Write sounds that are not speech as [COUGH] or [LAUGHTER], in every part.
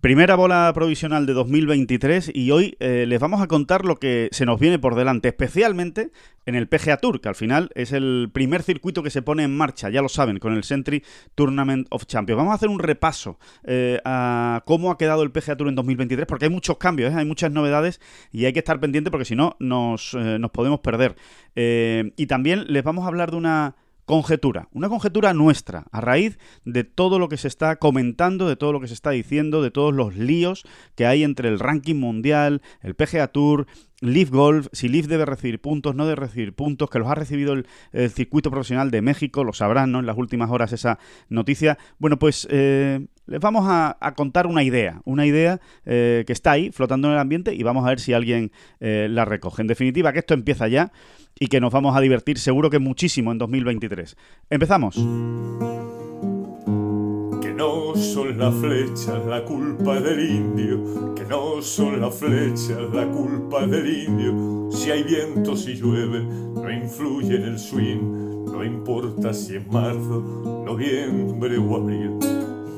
Primera bola provisional de 2023 y hoy eh, les vamos a contar lo que se nos viene por delante, especialmente en el PGA Tour, que al final es el primer circuito que se pone en marcha, ya lo saben, con el Century Tournament of Champions. Vamos a hacer un repaso eh, a cómo ha quedado el PGA Tour en 2023, porque hay muchos cambios, ¿eh? hay muchas novedades y hay que estar pendiente porque si no nos, nos podemos perder. y también les vamos a hablar de una conjetura, una conjetura nuestra, a raíz de todo lo que se está comentando, de todo lo que se está diciendo, de todos los líos que hay entre el ranking mundial, el PGA Tour, Leaf Golf, si Leaf debe recibir puntos, no debe recibir puntos, que los ha recibido el, circuito profesional de México, lo sabrán, ¿no? En las últimas horas esa noticia. Bueno, pues eh, les vamos a, contar una idea, una idea eh, que está ahí, flotando en el ambiente, y vamos a ver si alguien eh, la recoge. En definitiva, que esto empieza ya y que nos vamos a divertir seguro que muchísimo en 2023. Empezamos. Que no son las flechas la culpa del indio, que no son las flechas la culpa del indio. Si hay viento, si llueve, no influye en el swing, no importa si es marzo, noviembre o abril.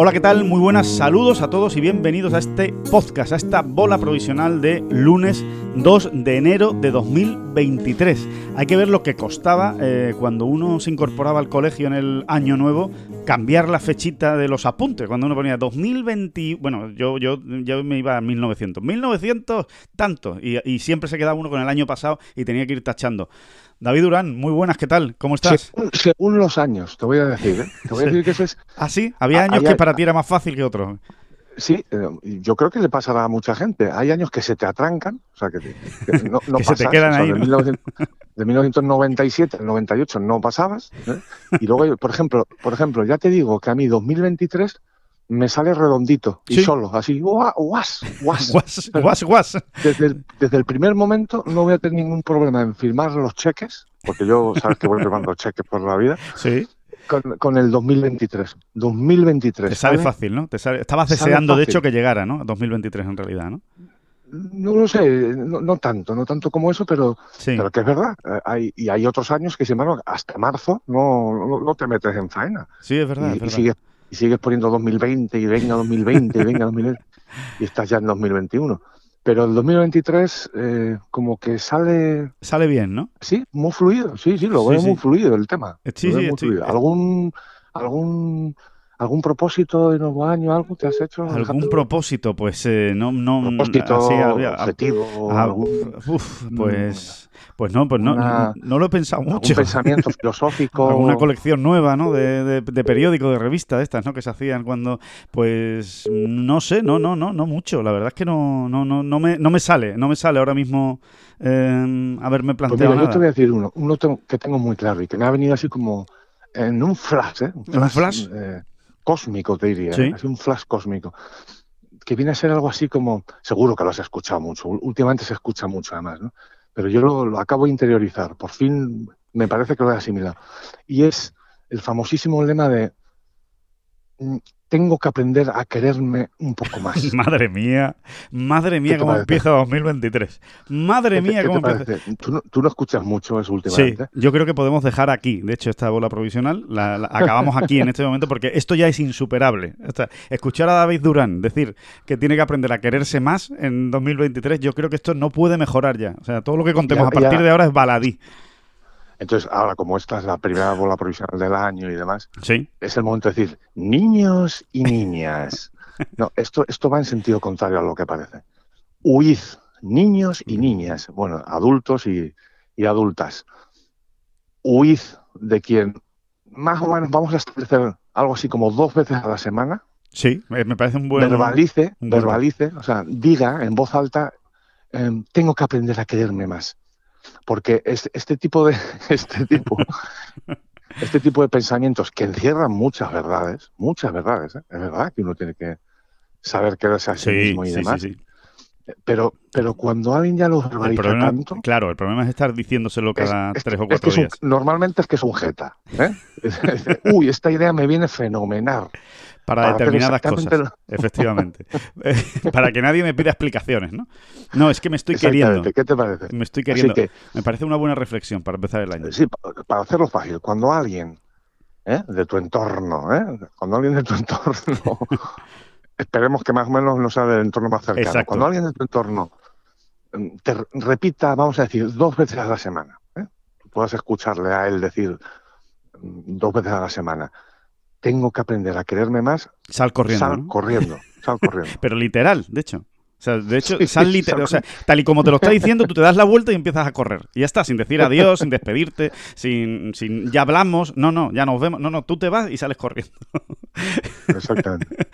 Hola, ¿qué tal? Muy buenas saludos a todos y bienvenidos a este podcast, a esta bola provisional de lunes 2 de enero de 2023. Hay que ver lo que costaba eh, cuando uno se incorporaba al colegio en el año nuevo cambiar la fechita de los apuntes. Cuando uno ponía 2020, bueno, yo, yo, yo me iba a 1900, 1900 tanto, y, y siempre se quedaba uno con el año pasado y tenía que ir tachando. David Durán, muy buenas, ¿qué tal? ¿Cómo estás? Según, los años, te voy a decir. ¿eh? Te voy a decir que eso es... ¿Ah, sí? Había años que para ti era más fácil que otros. Sí, eh, yo creo que le pasará a mucha gente. Hay años que se te atrancan, o sea, que, [LAUGHS] no, no se te quedan ahí. De, 1997 al 98 no pasabas. ¿eh? Y luego, por ejemplo, por ejemplo, ya te digo que a mí 2023 me sale redondito y solo, así, guas, guas, guas, [LAUGHS] guas, guas. Desde el, desde el primer momento no voy a tener ningún problema en firmar los cheques, porque yo sabes que voy firmando cheques por la vida. Sí. Con, con, el 2023. 2023. Te sale fácil, ¿no? Te estabas deseando, de hecho, que llegara, ¿no? 2023 en realidad, ¿no? No lo sé, no, tanto, no tanto como eso, pero, pero que es verdad. Eh, hay, y hay otros años que, sin embargo, hasta marzo no, no, te metes en faena. Sí, es verdad. Y, es verdad y sigues poniendo 2020 y venga 2020 y venga 2020 y estás ya en 2021. Pero el 2023 eh, como que sale... Sale bien, ¿no? Sí, muy fluido, sí, sí, lo veo muy fluido el tema. Sí, sí, muy Algún, algún ¿Algún propósito de nuevo año? ¿Algo te has hecho? ¿Algún propósito? Pues eh, no, no. ¿Propósito, objetivo? algún, uf, pues, pues no, pues no, no, lo he pensado mucho. Un pensamiento [LAUGHS] filosófico. Una colección nueva, ¿no? De, de, de periódico, de revista de estas, ¿no? Que se hacían cuando, pues, no sé, no, no, no, no mucho. La verdad es que no, no, no, no me, no me sale, no me sale ahora mismo eh, haberme pues planteado Yo te voy a decir uno, uno que tengo muy claro y que me ha venido así como en un flash, ¿eh? Un flash. Eh, cósmico, te diría, ¿eh? es un flash cósmico, que viene a ser algo así como, seguro que lo has escuchado mucho, últimamente se escucha mucho además, ¿no? pero yo lo, acabo de interiorizar, por fin me parece que lo he asimilado, y es el famosísimo lema de mm, tengo que aprender a quererme un poco [LAUGHS] más. madre mía, madre mía, cómo empieza 2023. Madre mía, cómo empieza. ¿Tú no, escuchas mucho eso últimamente. Sí, yo creo que podemos dejar aquí, de hecho, esta bola provisional, la, acabamos aquí en este momento porque esto ya es insuperable. escuchar a David Durán decir que tiene que aprender a quererse más en 2023, yo creo que esto no puede mejorar ya. O sea, todo lo que contemos a partir de ahora es baladí. Entonces, ahora como esta es la primera bola provisional del año y demás, ¿Sí? es el momento de decir, niños y niñas. No, esto, esto va en sentido contrario a lo que parece. Huid, niños y niñas, bueno, adultos y, adultas. Huid de quien más o menos vamos a establecer algo así como dos veces a la semana. Sí, me parece un buen... Verbalice, verbalice, o sea, diga en voz alta, em, tengo que aprender a quererme más porque este, tipo de [LAUGHS] este tipo [LAUGHS] este tipo de pensamientos que encierran muchas verdades, muchas verdades, ¿eh? es verdad que uno tiene que saber quererse a sí, mismo y demás. Pero, pero cuando alguien ya lo verbaliza tanto... Claro, el problema es estar diciéndoselo cada tres o cuatro días. normalmente es que es un jeta. ¿eh? [LAUGHS] Uy, esta idea me viene fenomenal. Para, determinadas cosas, [LAUGHS] efectivamente. para que nadie me pida explicaciones, ¿no? No, es que me estoy queriendo. ¿Qué te parece? Me estoy queriendo. me parece una buena reflexión para empezar el año. Sí, para hacerlo fácil. Cuando alguien ¿eh? de tu entorno, ¿eh? cuando alguien de tu entorno [LAUGHS] esperemos que más o menos no sea del entorno más cercano. Cuando alguien de tu entorno mm, te repita, vamos a decir, dos veces a la semana, ¿eh? puedas escucharle a él decir mm, dos veces a la semana, tengo que aprender a quererme más. Sal corriendo. Sal corriendo, sal [LAUGHS] corriendo. Pero literal, de hecho. O sea, de hecho, sal literal, o sea, tal y como te lo está diciendo, tú te das la vuelta y empiezas a correr. Y ya está, sin decir adiós, sin despedirte, sin, sin ya hablamos, no, no, ya nos vemos, no, no, tú te vas y sales corriendo. Exactamente. [LAUGHS]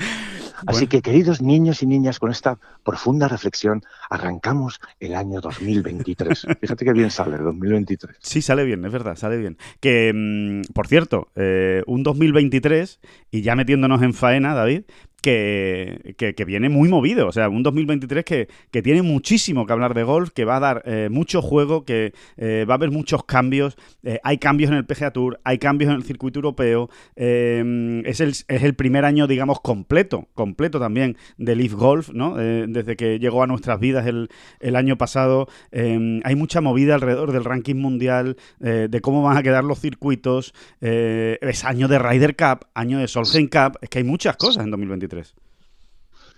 Así que, queridos niños y niñas, con esta profunda reflexión, arrancamos el año 2023. [LAUGHS] Fíjate que bien sale, 2023. Sí, sale bien, es verdad, sale bien. Que, mm, por cierto, eh, un 2023, y ya metiéndonos en faena, David, que, viene muy movido. O sea, un 2023 que, que, tiene muchísimo que hablar de golf, que va a dar eh, mucho juego, que eh, va a haber muchos cambios. Eh, hay cambios en el PGA Tour, hay cambios en el circuito europeo. es, el, es el primer año, digamos, completo, completo también de Leaf Golf, ¿no? desde que llegó a nuestras vidas el, el año pasado. hay mucha movida alrededor del ranking mundial, de cómo van a quedar los circuitos. es año de Ryder Cup, año de Solheim Cup. Es que hay muchas cosas en 2023.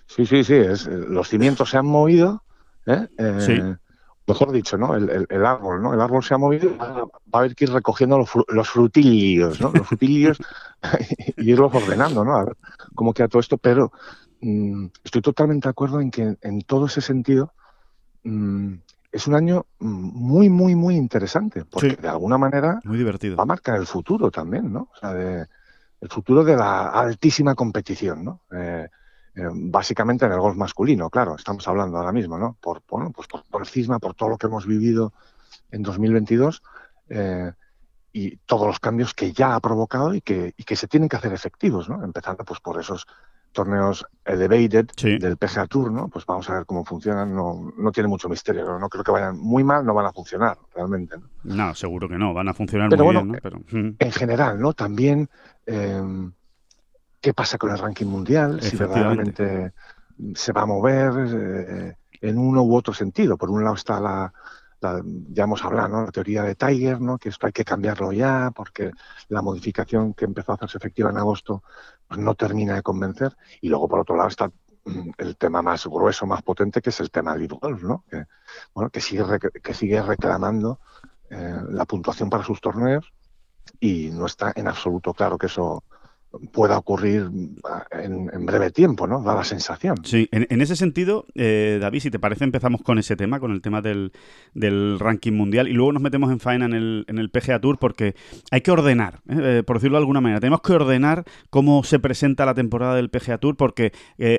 Sí, sí, sí, es, los cimientos se han movido, ¿eh? eh mejor dicho, ¿no? El, árbol, ¿no? El árbol se ha movido, va, a haber que ir recogiendo los, los frutillos, ¿no? Los frutillos [LAUGHS] y irlos ordenando, ¿no? A ver cómo queda todo esto, pero mm, estoy totalmente de acuerdo en que en todo ese sentido mm, es un año muy, muy, muy interesante, porque de alguna manera muy divertido. va a marcar el futuro también, ¿no? O sea, de, el futuro de la altísima competición, ¿no? Eh, eh, básicamente en el golf masculino, claro, estamos hablando ahora mismo, ¿no? Por, bueno, pues por, el cisma, por todo lo que hemos vivido en 2022 eh, y todos los cambios que ya ha provocado y que, y que se tienen que hacer efectivos, ¿no? Empezando pues por esos torneos elevated del PGA Tour, ¿no? Pues vamos a ver cómo funcionan. No, no tiene mucho misterio. No creo que vayan muy mal, no van a funcionar realmente. No, no seguro que no. Van a funcionar muy bien. ¿no? Pero, en general, ¿no? También em, qué pasa con el ranking mundial, si verdaderamente se va a mover eh, en uno u otro sentido. Por un lado está la, ya hemos hablado, ¿no? la teoría de Tiger, ¿no? que esto hay que cambiarlo ya porque la modificación que empezó a hacerse efectiva en agosto pues no termina de convencer. Y luego, por otro lado, está mm, el tema más grueso, más potente, que es el tema del golf, ¿no? que, bueno, que, sigue, que sigue reclamando eh, la puntuación para sus torneos y no está en absoluto claro que eso pueda ocurrir en, breve tiempo, ¿no? Da la sensación. Sí, en, ese sentido, eh, David, si te parece, empezamos con ese tema, con el tema del, ranking mundial, y luego nos metemos en faena en el, en el PGA Tour, porque hay que ordenar, ¿eh? Eh, por decirlo de alguna manera, tenemos que ordenar cómo se presenta la temporada del PGA Tour, porque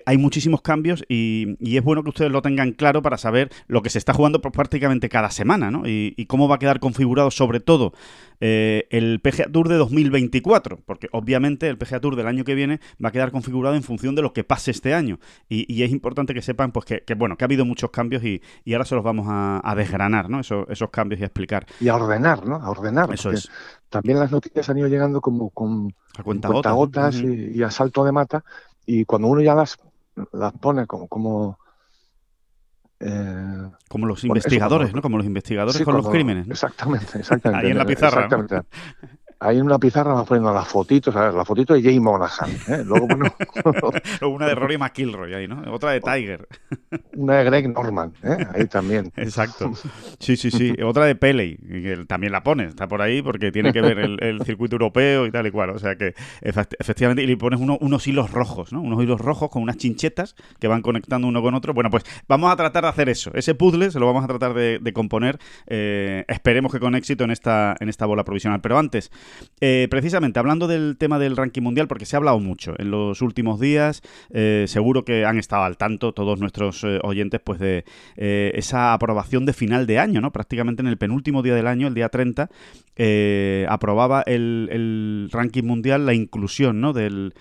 hay muchísimos cambios y, es bueno que ustedes lo tengan claro para saber lo que se está jugando prácticamente cada semana, ¿no? Y, y cómo va a quedar configurado, sobre todo, el PGA Tour de 2024, porque obviamente el PGA Tour del año que viene va a quedar configurado en función de lo que pase este año. Y, es importante que sepan pues que, bueno, que ha habido muchos cambios y, ahora se los vamos a, desgranar, ¿no? Esos, esos cambios y a explicar. Y a ordenar, ¿no? A ordenar. Eso es. También las noticias han ido llegando como con a cuenta gotas y, a salto de mata. Y cuando uno ya las, las pone como, como eh, como los investigadores, ¿no? Como los investigadores con los crímenes. Exactamente, exactamente. [LAUGHS] Ahí en la pizarra. Exactamente ahí en una pizarra vas poniendo las fotitos, ver, la fotito de Jay Monahan, ¿eh? luego bueno, [LAUGHS] una de Rory McIlroy ahí, ¿no? Otra de Tiger. una de Greg Norman, ¿eh? ahí también. [LAUGHS] Exacto. Sí, sí, sí. Otra de Pele, que también la pone, está por ahí porque tiene que ver el, circuito europeo y tal y cual. O sea que efectivamente, y le pones unos hilos rojos, ¿no? Unos hilos rojos con unas chinchetas que van conectando uno con otro. Bueno, pues vamos a tratar de hacer eso. Ese puzzle se lo vamos a tratar de, componer. Eh, esperemos que con éxito en esta, en esta bola provisional. Pero antes, Eh, precisamente, hablando del tema del ranking mundial, porque se ha hablado mucho en los últimos días, eh, seguro que han estado al tanto todos nuestros eh, oyentes pues de esa aprobación de final de año, ¿no? Prácticamente en el penúltimo día del año, el día 30, aprobaba el, el, ranking mundial la inclusión, ¿no? Del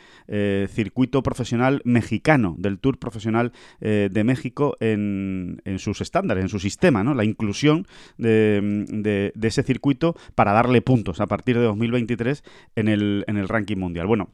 circuito profesional mexicano, del Tour profesional de México en, en, sus estándares, en su sistema, ¿no? La inclusión de, de ese circuito para darle puntos a partir de 2023 en el, en el ranking mundial. Bueno,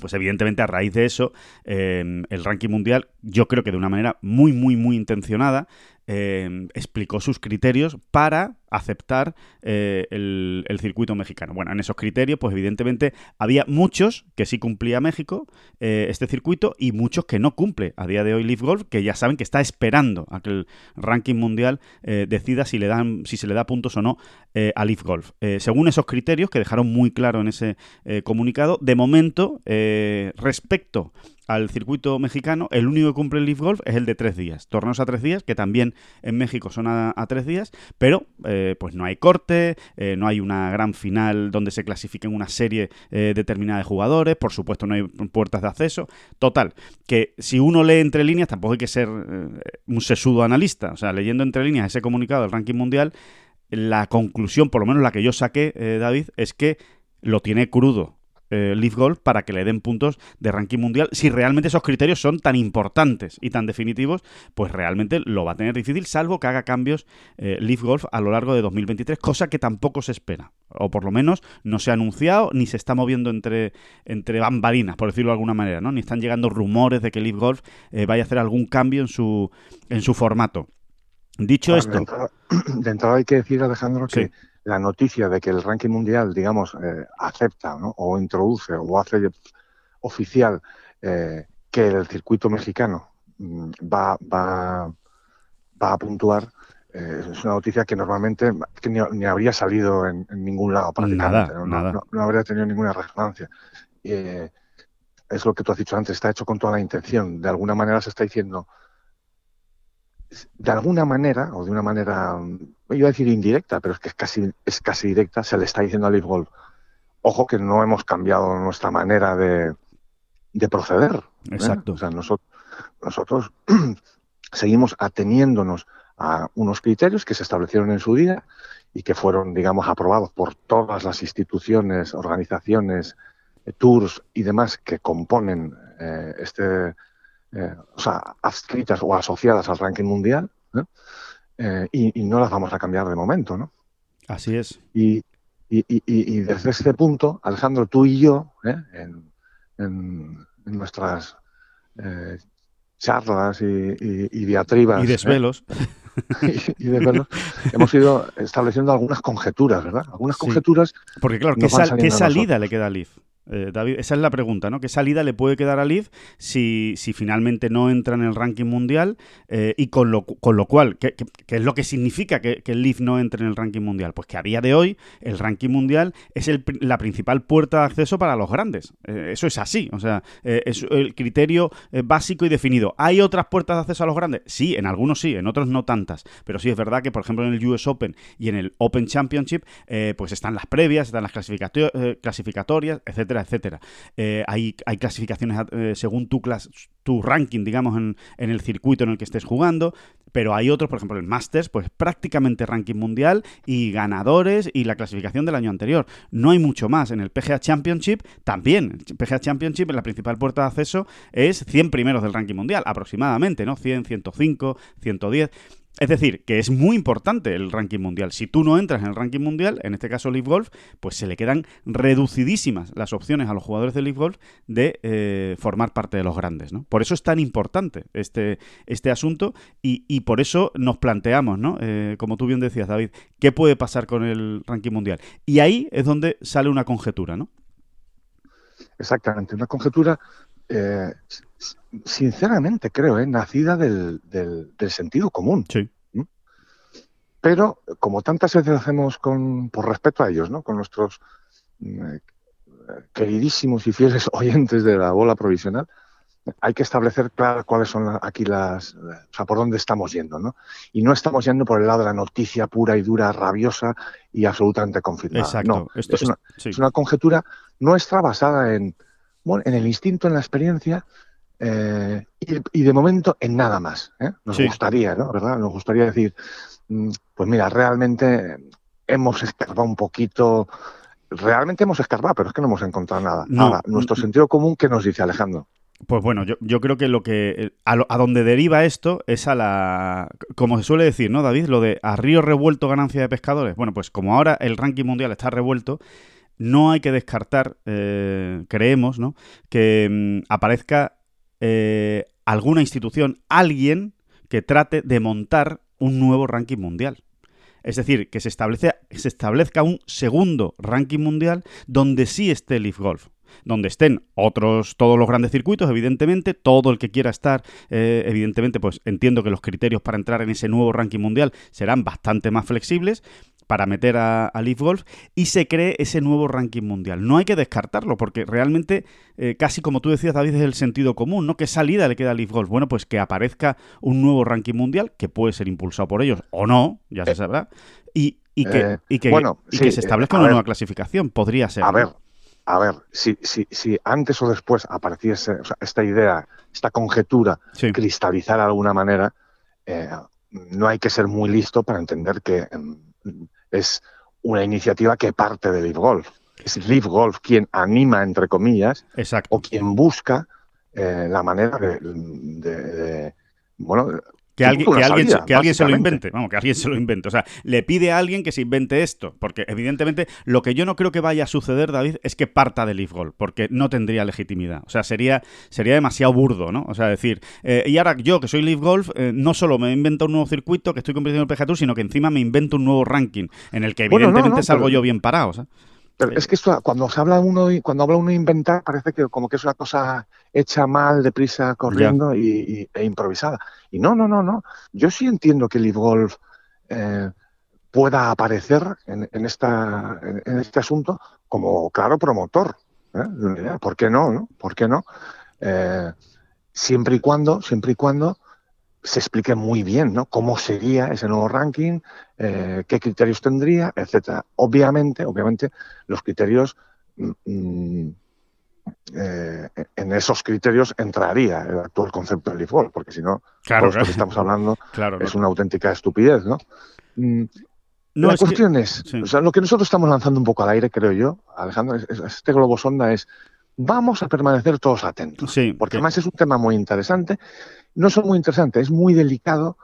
pues evidentemente a raíz de eso, eh, el ranking mundial, yo creo que de una manera muy, muy, muy intencionada, Em, explicó sus criterios para aceptar eh, el, circuito mexicano. Bueno, en esos criterios, pues evidentemente había muchos que sí cumplía México eh, este circuito y muchos que no cumple a día de hoy Leaf Golf, que ya saben que está esperando a que el ranking mundial eh, decida si le dan, si se le da puntos o no a Leaf Golf. según esos criterios que dejaron muy claro en ese comunicado, de momento, respecto al circuito mexicano, el único que cumple el Leaf Golf es el de tres días. Torneos a tres días, que también en México son a, tres días, pero eh, pues no hay corte, eh, no hay una gran final donde se clasifiquen una serie eh, determinada de jugadores, por supuesto no hay puertas de acceso. Total, que si uno lee entre líneas, tampoco hay que ser un sesudo analista, o sea, leyendo entre líneas ese comunicado del ranking mundial, la conclusión, por lo menos la que yo saqué, David, es que lo tiene crudo eh, Leaf Golf para que le den puntos de ranking mundial. Si realmente esos criterios son tan importantes y tan definitivos, pues realmente lo va a tener difícil, salvo que haga cambios eh, Leaf Golf a lo largo de 2023, cosa que tampoco se espera. O por lo menos no se ha anunciado ni se está moviendo entre, entre bambalinas, por decirlo de alguna manera, ¿no? Ni están llegando rumores de que Leaf Golf eh, vaya a hacer algún cambio en su, en su formato. Dicho esto. [CLEARS THROAT] De entrada, hay que decir, Alejandro, que la noticia de que el ranking mundial, digamos, eh, acepta o introduce o hace oficial eh, que el circuito mexicano mm, va, va, va, a puntuar, eh, es una noticia que normalmente ni, habría salido en, ningún lado prácticamente, ¿no? No, habría tenido ninguna resonancia. es lo que tú has dicho antes, está hecho con toda la intención. De alguna manera se está diciendo, de alguna manera, o de una manera, iba a decir indirecta, pero es que es casi, es casi directa, se le está diciendo a Golf, ojo que no hemos cambiado nuestra manera de, de proceder. ¿eh? Exacto. O sea, nosotros, nosotros [CLEARS THROAT] seguimos ateniéndonos a unos criterios que se establecieron en su día y que fueron, digamos, aprobados por todas las instituciones, organizaciones, tours y demás que componen eh, este, eh, o sea, adscritas o asociadas al ranking mundial, eh, y, no las vamos a cambiar de momento, ¿no? Así es. Y, desde este punto, Alejandro, tú y yo, ¿eh? en, nuestras charlas y, diatribas. Y desvelos. [LAUGHS] y, hemos ido estableciendo algunas conjeturas, ¿verdad? Algunas conjeturas. Porque, claro, ¿qué, salida le queda a Leaf? Eh, David, esa es la pregunta, ¿no? ¿Qué salida le puede quedar a Leaf si, finalmente no entra en el ranking mundial? Eh, y con lo, con lo cual, ¿qué, es lo que significa que, el no entre en el ranking mundial? Pues que a día de hoy el ranking mundial es la principal puerta de acceso para los grandes. Eh, eso es así, o sea, es el criterio básico y definido. ¿Hay otras puertas de acceso a los grandes? Sí, en algunos sí, en otros no tantas. Pero sí es verdad que, por ejemplo, en el US Open y en el Open Championship, pues están las previas, están las clasificatorias, etcétera etcétera. Eh, hay, hay, clasificaciones eh, según tu, tu ranking, digamos, en, en, el circuito en el que estés jugando, pero hay otros, por ejemplo, el Masters, pues prácticamente ranking mundial y ganadores y la clasificación del año anterior. No hay mucho más. En el PGA Championship también. PGA Championship, la principal puerta de acceso es 100 primeros del ranking mundial, aproximadamente, ¿no? 100, 105, 110. Es decir, que es muy importante el ranking mundial. Si tú no entras en el ranking mundial, en este caso Leaf Golf, pues se le quedan reducidísimas las opciones a los jugadores de Leaf Golf de eh, formar parte de los grandes. ¿no? Por eso es tan importante este, este asunto y, por eso nos planteamos, ¿no? Eh, como tú bien decías, David, ¿qué puede pasar con el ranking mundial? Y ahí es donde sale una conjetura, ¿no? Exactamente, una conjetura eh, sinceramente creo, ¿eh? nacida del, del, sentido común. Sí. Pero, como tantas veces hacemos con, por respeto a ellos, ¿no? con nuestros mm, eh, queridísimos y fieles [LAUGHS] oyentes de la bola provisional, hay que establecer claro cuáles son aquí las, o sea, por dónde estamos yendo, ¿no? Y no estamos yendo por el lado de la noticia pura y dura, rabiosa y absolutamente confirmada. Exacto. No, es, una, es, una, conjetura nuestra basada en, bueno, en el instinto, en la experiencia eh, y, de momento en nada más. ¿eh? Nos gustaría, ¿no? ¿Verdad? Nos gustaría decir, mm, pues mira, realmente hemos escarbado un poquito, realmente hemos escarbado, pero es que no hemos encontrado nada. nada. Nuestro sentido común, ¿qué nos dice Alejandro? Pues bueno, yo, yo, creo que lo que a, a, donde deriva esto es a la como se suele decir, ¿no, David? Lo de a río revuelto ganancia de pescadores. Bueno, pues como ahora el ranking mundial está revuelto, no hay que descartar, eh, creemos, ¿no? Que mm, aparezca eh, alguna institución, alguien que trate de montar un nuevo ranking mundial. Es decir, que se, establece, se establezca un segundo ranking mundial donde sí esté Leaf Golf donde estén otros, todos los grandes circuitos, evidentemente, todo el que quiera estar, eh, evidentemente, pues entiendo que los criterios para entrar en ese nuevo ranking mundial serán bastante más flexibles, para meter a, Leaf Golf y se cree ese nuevo ranking mundial. No hay que descartarlo porque realmente, eh, casi como tú decías, David, es el sentido común, ¿no? ¿Qué salida le queda a Leaf Golf? Bueno, pues que aparezca un nuevo ranking mundial que puede ser impulsado por ellos o no, ya se eh, sabrá, y, que, y que, y que se establezca una nueva clasificación. Podría ser. A ver, a ver, si, si, si antes o después apareciese esta idea, esta conjetura, cristalizar de alguna manera, eh, no hay que ser muy listo para entender que mm, es una iniciativa que parte de Live Golf. Es Live Golf quien anima, entre comillas, o quien busca eh, la manera de, de, bueno, que alguien, que, alguien, que alguien se lo invente, vamos, que alguien se lo invente. O sea, le pide a alguien que se invente esto, porque evidentemente lo que yo no creo que vaya a suceder, David, es que parta de Leaf Golf, porque no tendría legitimidad. O sea, sería, sería demasiado burdo, ¿no? O sea, decir, eh, y ahora yo que soy Leaf Golf, eh, no solo me invento un nuevo circuito que estoy compitiendo en el PGA Tour, sino que encima me invento un nuevo ranking, en el que evidentemente salgo yo bien parado. ¿sabes? Pero es que esto, cuando se habla uno, cuando habla uno de inventar, parece que como que es una cosa hecha mal, deprisa, corriendo y, e improvisada. Y no, no, no, no. Yo sí entiendo que el Golf eh, pueda aparecer en, esta, en, este asunto como claro promotor. ¿eh? ¿Por qué no? no? ¿Por qué no? Eh, siempre y cuando, siempre y cuando se explique muy bien ¿no? cómo sería ese nuevo ranking, eh, qué criterios tendría, etcétera. Obviamente, obviamente, los criterios mm, mm, eh, en esos criterios entraría el actual concepto del default, porque si no, claro, que estamos hablando [LAUGHS] es una auténtica estupidez, ¿no? Mm, la cuestión es, o sea, lo que nosotros estamos lanzando un poco al aire, creo yo, Alejandro, este globo sonda es, vamos a permanecer todos atentos, porque además es un tema muy interesante no son muy interesantes, es muy delicado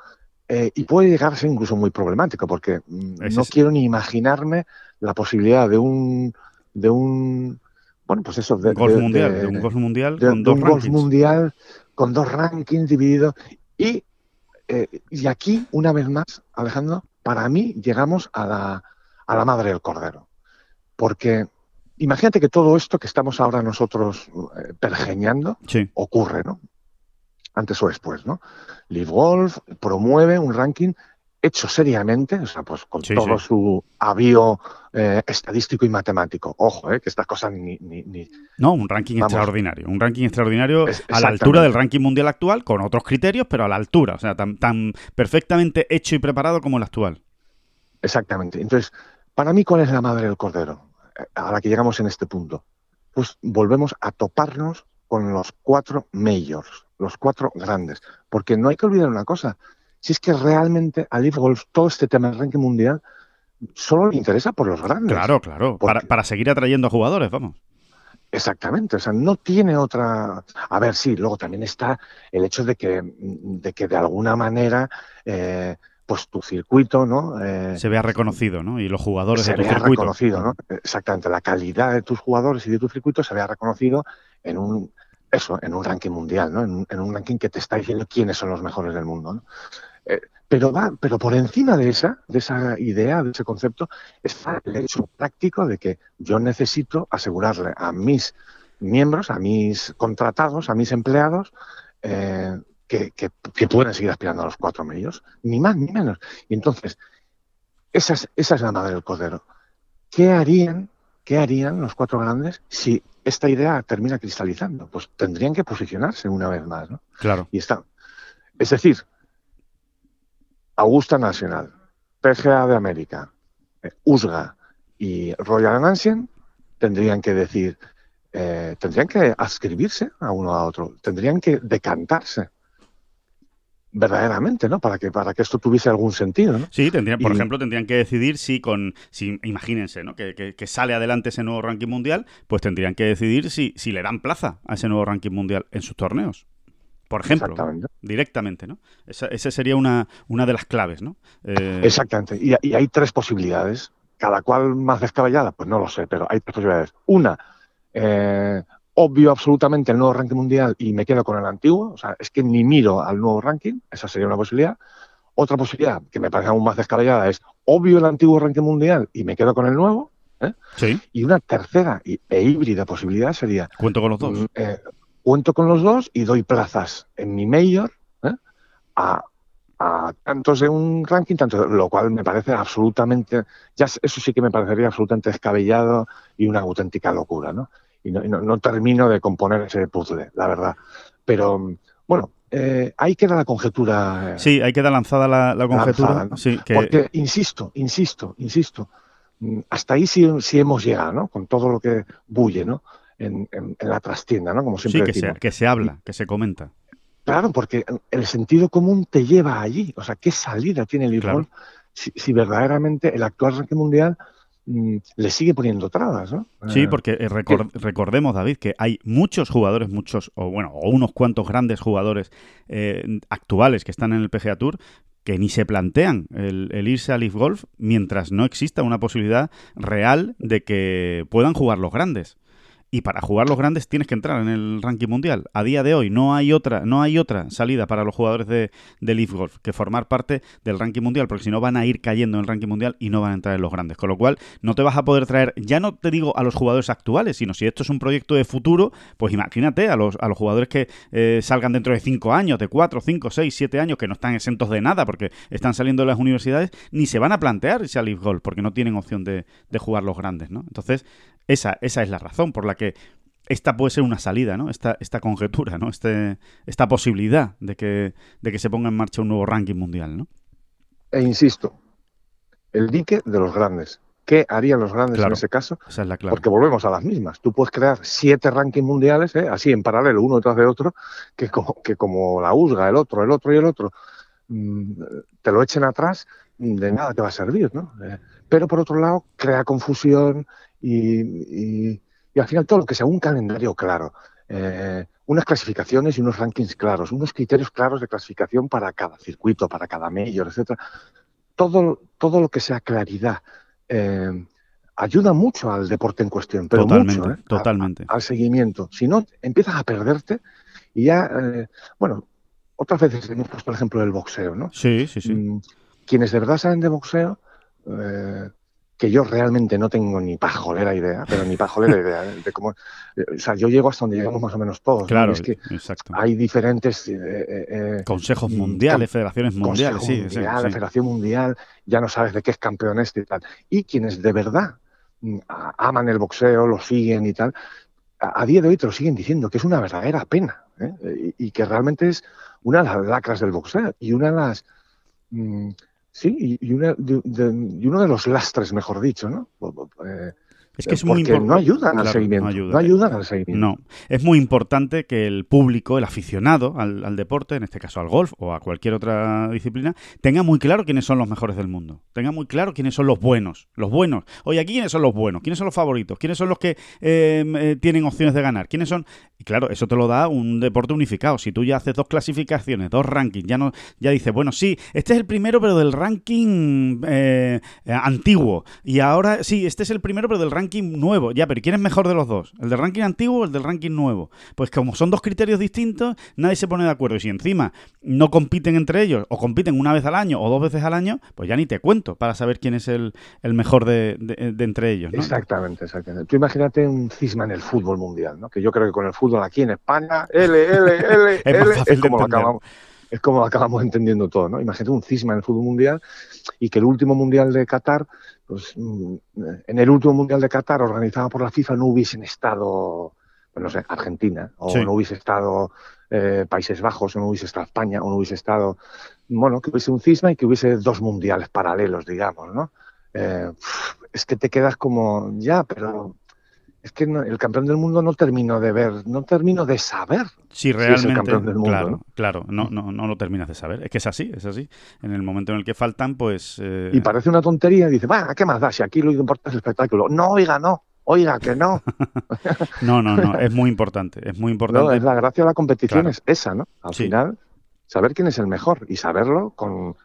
eh, y puede llegar a ser incluso muy problemático, porque mm, no quiero ni imaginarme la posibilidad de un de un bueno pues eso de, golf mundial, de, un golf mundial con dos golf mundial con dos rankings divididos. Y eh, y aquí una vez más Alejandro para mí llegamos a la a la madre del cordero. Porque imagínate que todo esto que estamos ahora nosotros eh, pergeñando ocurre, ¿no? Antes o después, ¿no? Live Golf promueve un ranking hecho seriamente, o sea, pues con todo su avío eh, estadístico y matemático. Ojo, eh, que estas cosas ni... ni, no, un ranking extraordinario. Un ranking extraordinario a la altura del ranking mundial actual, con otros criterios, pero a la altura. O sea, tan, tan perfectamente hecho y preparado como el actual. Exactamente. Entonces, para mí, ¿cuál es la madre del cordero? Eh, a la que llegamos en este punto. Pues volvemos a toparnos con los cuatro majors los cuatro grandes. Porque no hay que olvidar una cosa, si es que realmente a Leaf Golf todo este tema del ranking mundial solo le interesa por los grandes. Claro, claro, para, para, seguir atrayendo jugadores, vamos. Exactamente, o sea, no tiene otra... A ver, sí, luego también está el hecho de que de, que de alguna manera... Eh, pues tu circuito, ¿no? Eh, se vea reconocido, ¿no? Y los jugadores de tu vea reconocido, ¿no? Exactamente, la calidad de tus jugadores y de tu circuito se vea reconocido en un eso, en un ranking mundial, ¿no? En, un ranking que te está diciendo quiénes son los mejores del mundo, ¿no? Eh, pero va, pero por encima de esa, de esa idea, de ese concepto, está el hecho práctico de que yo necesito asegurarle a mis miembros, a mis contratados, a mis empleados, eh, que, que, puedan seguir aspirando a los cuatro medios, ni más ni menos. Y entonces, esa es, esa es la madre del cordero. ¿Qué harían ¿qué harían los cuatro grandes si esta idea termina cristalizando? Pues tendrían que posicionarse una vez más, ¿no? Claro. Y está. Es decir, Augusta Nacional, PGA de América, eh, USGA y Royal Ancient tendrían que decir, eh, tendrían que adscribirse a uno a otro, tendrían que decantarse verdaderamente, ¿no? Para que para que esto tuviese algún sentido, ¿no? Sí, tendrían, por ejemplo, tendrían que decidir si con, si imagínense, ¿no? Que, sale adelante ese nuevo ranking mundial, pues tendrían que decidir si, si le dan plaza a ese nuevo ranking mundial en sus torneos. Por ejemplo, directamente, ¿no? Esa, sería una, una de las claves, ¿no? Eh, Exactamente. Y, y, hay tres posibilidades. Cada cual más descabellada, pues no lo sé, pero hay tres posibilidades. Una, eh, obvio absolutamente el nuevo ranking mundial y me quedo con el antiguo, o sea, es que ni miro al nuevo ranking, esa sería una posibilidad. Otra posibilidad, que me parece aún más descabellada, es obvio el antiguo ranking mundial y me quedo con el nuevo. ¿eh? Sí. Y una tercera e híbrida posibilidad sería... Cuento con los dos. Mm, eh, cuento con los dos y doy plazas en mi mayor ¿eh? a, a, tantos de un ranking, tanto, lo cual me parece absolutamente, ya eso sí que me parecería absolutamente descabellado y una auténtica locura, ¿no? Y no, termino de componer ese puzzle, la verdad. Pero bueno, eh, ahí queda la conjetura. Eh, sí, ahí queda lanzada la, conjetura. sí, Porque, insisto, insisto, insisto, mm, hasta ahí sí, sí, hemos llegado, ¿no? Con todo lo que bulle, ¿no? En, la trastienda, ¿no? Como siempre sí, que se, que se habla, que se comenta. Claro, porque el sentido común te lleva allí. O sea, ¿qué salida tiene el claro. si, si, verdaderamente el actual ranking mundial le sigue poniendo trabas, ¿no? Sí, eh, porque eh, recordemos, David, que hay muchos jugadores, muchos, o bueno, o unos cuantos grandes jugadores eh, actuales que están en el PGA Tour que ni se plantean el, el, irse a Leaf Golf mientras no exista una posibilidad real de que puedan jugar los grandes. Y para jugar los grandes tienes que entrar en el ranking mundial. A día de hoy no hay otra, no hay otra salida para los jugadores de, de Leaf Golf que formar parte del ranking mundial, porque si no van a ir cayendo en el ranking mundial y no van a entrar en los grandes. Con lo cual, no te vas a poder traer, ya no te digo a los jugadores actuales, sino si esto es un proyecto de futuro, pues imagínate a los, a los jugadores que eh, salgan dentro de 5 años, de 4, 5, 6, 7 años, que no están exentos de nada porque están saliendo de las universidades, ni se van a plantear irse a Leaf Golf porque no tienen opción de, de jugar los grandes, ¿no? Entonces, esa, esa es la razón por la que esta puede ser una salida, ¿no? Esta, esta conjetura, ¿no? Este, esta posibilidad de que, de que se ponga en marcha un nuevo ranking mundial, ¿no? E insisto, el dique de los grandes. ¿Qué harían los grandes en ese caso? Esa es la clave. Porque volvemos a las mismas. Tú puedes crear siete rankings mundiales, ¿eh? así en paralelo, uno detrás de otro, que como, que como la USGA, el otro, el otro y el otro, mm, te lo echen atrás, de nada te va a servir, ¿no? Eh, pero por otro lado, crea confusión, y, al final todo lo que sea un calendario claro, eh, unas clasificaciones y unos rankings claros, unos criterios claros de clasificación para cada circuito, para cada mayor, etcétera. Todo, todo lo que sea claridad eh, ayuda mucho al deporte en cuestión, pero totalmente, mucho, ¿eh? totalmente. al seguimiento. Si no, empiezas a perderte y ya, bueno, otras veces hemos puesto el ejemplo del boxeo, ¿no? Sí, sí, sí. Mm, quienes de verdad saben de boxeo que yo realmente no tengo ni pajolera idea, pero ni pajolera idea de cómo... O sea, yo llego hasta donde llegamos más o menos todos. Claro, es que exacto. hay diferentes... Eh, eh, eh, Consejos mundiales, federaciones mundiales, sí, mundial, Federación mundial, ya no sabes de qué es campeón este y tal. Y quienes de verdad mm, aman el boxeo, lo siguen y tal, a, día de hoy te lo siguen diciendo, que es una verdadera pena. Y, y, que realmente es una de las lacras del boxeo y una de las... Mm, Sí, y, una, y, uno de los lastres, mejor dicho, ¿no? Eh, es que es muy importante. No ayudan al seguimiento. No, ayudan al seguimiento. No. Es muy importante que el público, el aficionado al, deporte, en este caso al golf o a cualquier otra disciplina, tenga muy claro quiénes son los mejores del mundo. Tenga muy claro quiénes son los buenos. Los buenos. Oye, aquí quiénes son los buenos. ¿Quiénes son los favoritos? ¿Quiénes son los que em, eh, tienen opciones de ganar? ¿Quiénes son? Y claro, eso te lo da un deporte unificado. Si tú ya haces dos clasificaciones, dos rankings, ya no, ya dices, bueno, sí, este es el primero, pero del ranking eh, antiguo. Y ahora, sí, este es el primero, pero del ranking ranking nuevo. Ya, pero ¿quién es mejor de los dos? ¿El del ranking antiguo o el del ranking nuevo? Pues como son dos criterios distintos, nadie se pone de acuerdo. Y si encima no compiten entre ellos, o compiten una vez al año o dos veces al año, pues ya ni te cuento para saber quién es el, mejor de, entre ellos. Exactamente, exactamente. Tú imagínate un cisma en el fútbol mundial, ¿no? Que yo creo que con el fútbol aquí en España, L, L, L, [LAUGHS] es L, es como lo acabamos es como acabamos entendiendo todo, ¿no? Imagínate un cisma en el fútbol mundial y que el último mundial de Qatar, pues mm, en el último mundial de Qatar organizado por la FIFA no hubiesen estado, pues no sé, Argentina, o no hubiese estado eh, Países Bajos, o no hubiese estado España, o no hubiese estado, bueno, que hubiese un cisma y que hubiese dos mundiales paralelos, digamos, ¿no? Eh, es que te quedas como, ya, pero es que el campeón del mundo no termino de ver, no termino de saber si realmente es el campeón del mundo. Claro, claro, no, no, no lo terminas de saber. Es que es así, es así. En el momento en el que faltan, pues. Eh, y parece una tontería y dice, va, ¿qué más da? Si aquí lo que importa es el espectáculo. No, oiga, no. Oiga, que no. [LAUGHS] no, no, no, es muy importante, es muy importante. No, es la gracia de la competición es esa, ¿no? Al final, saber quién es el mejor y saberlo con,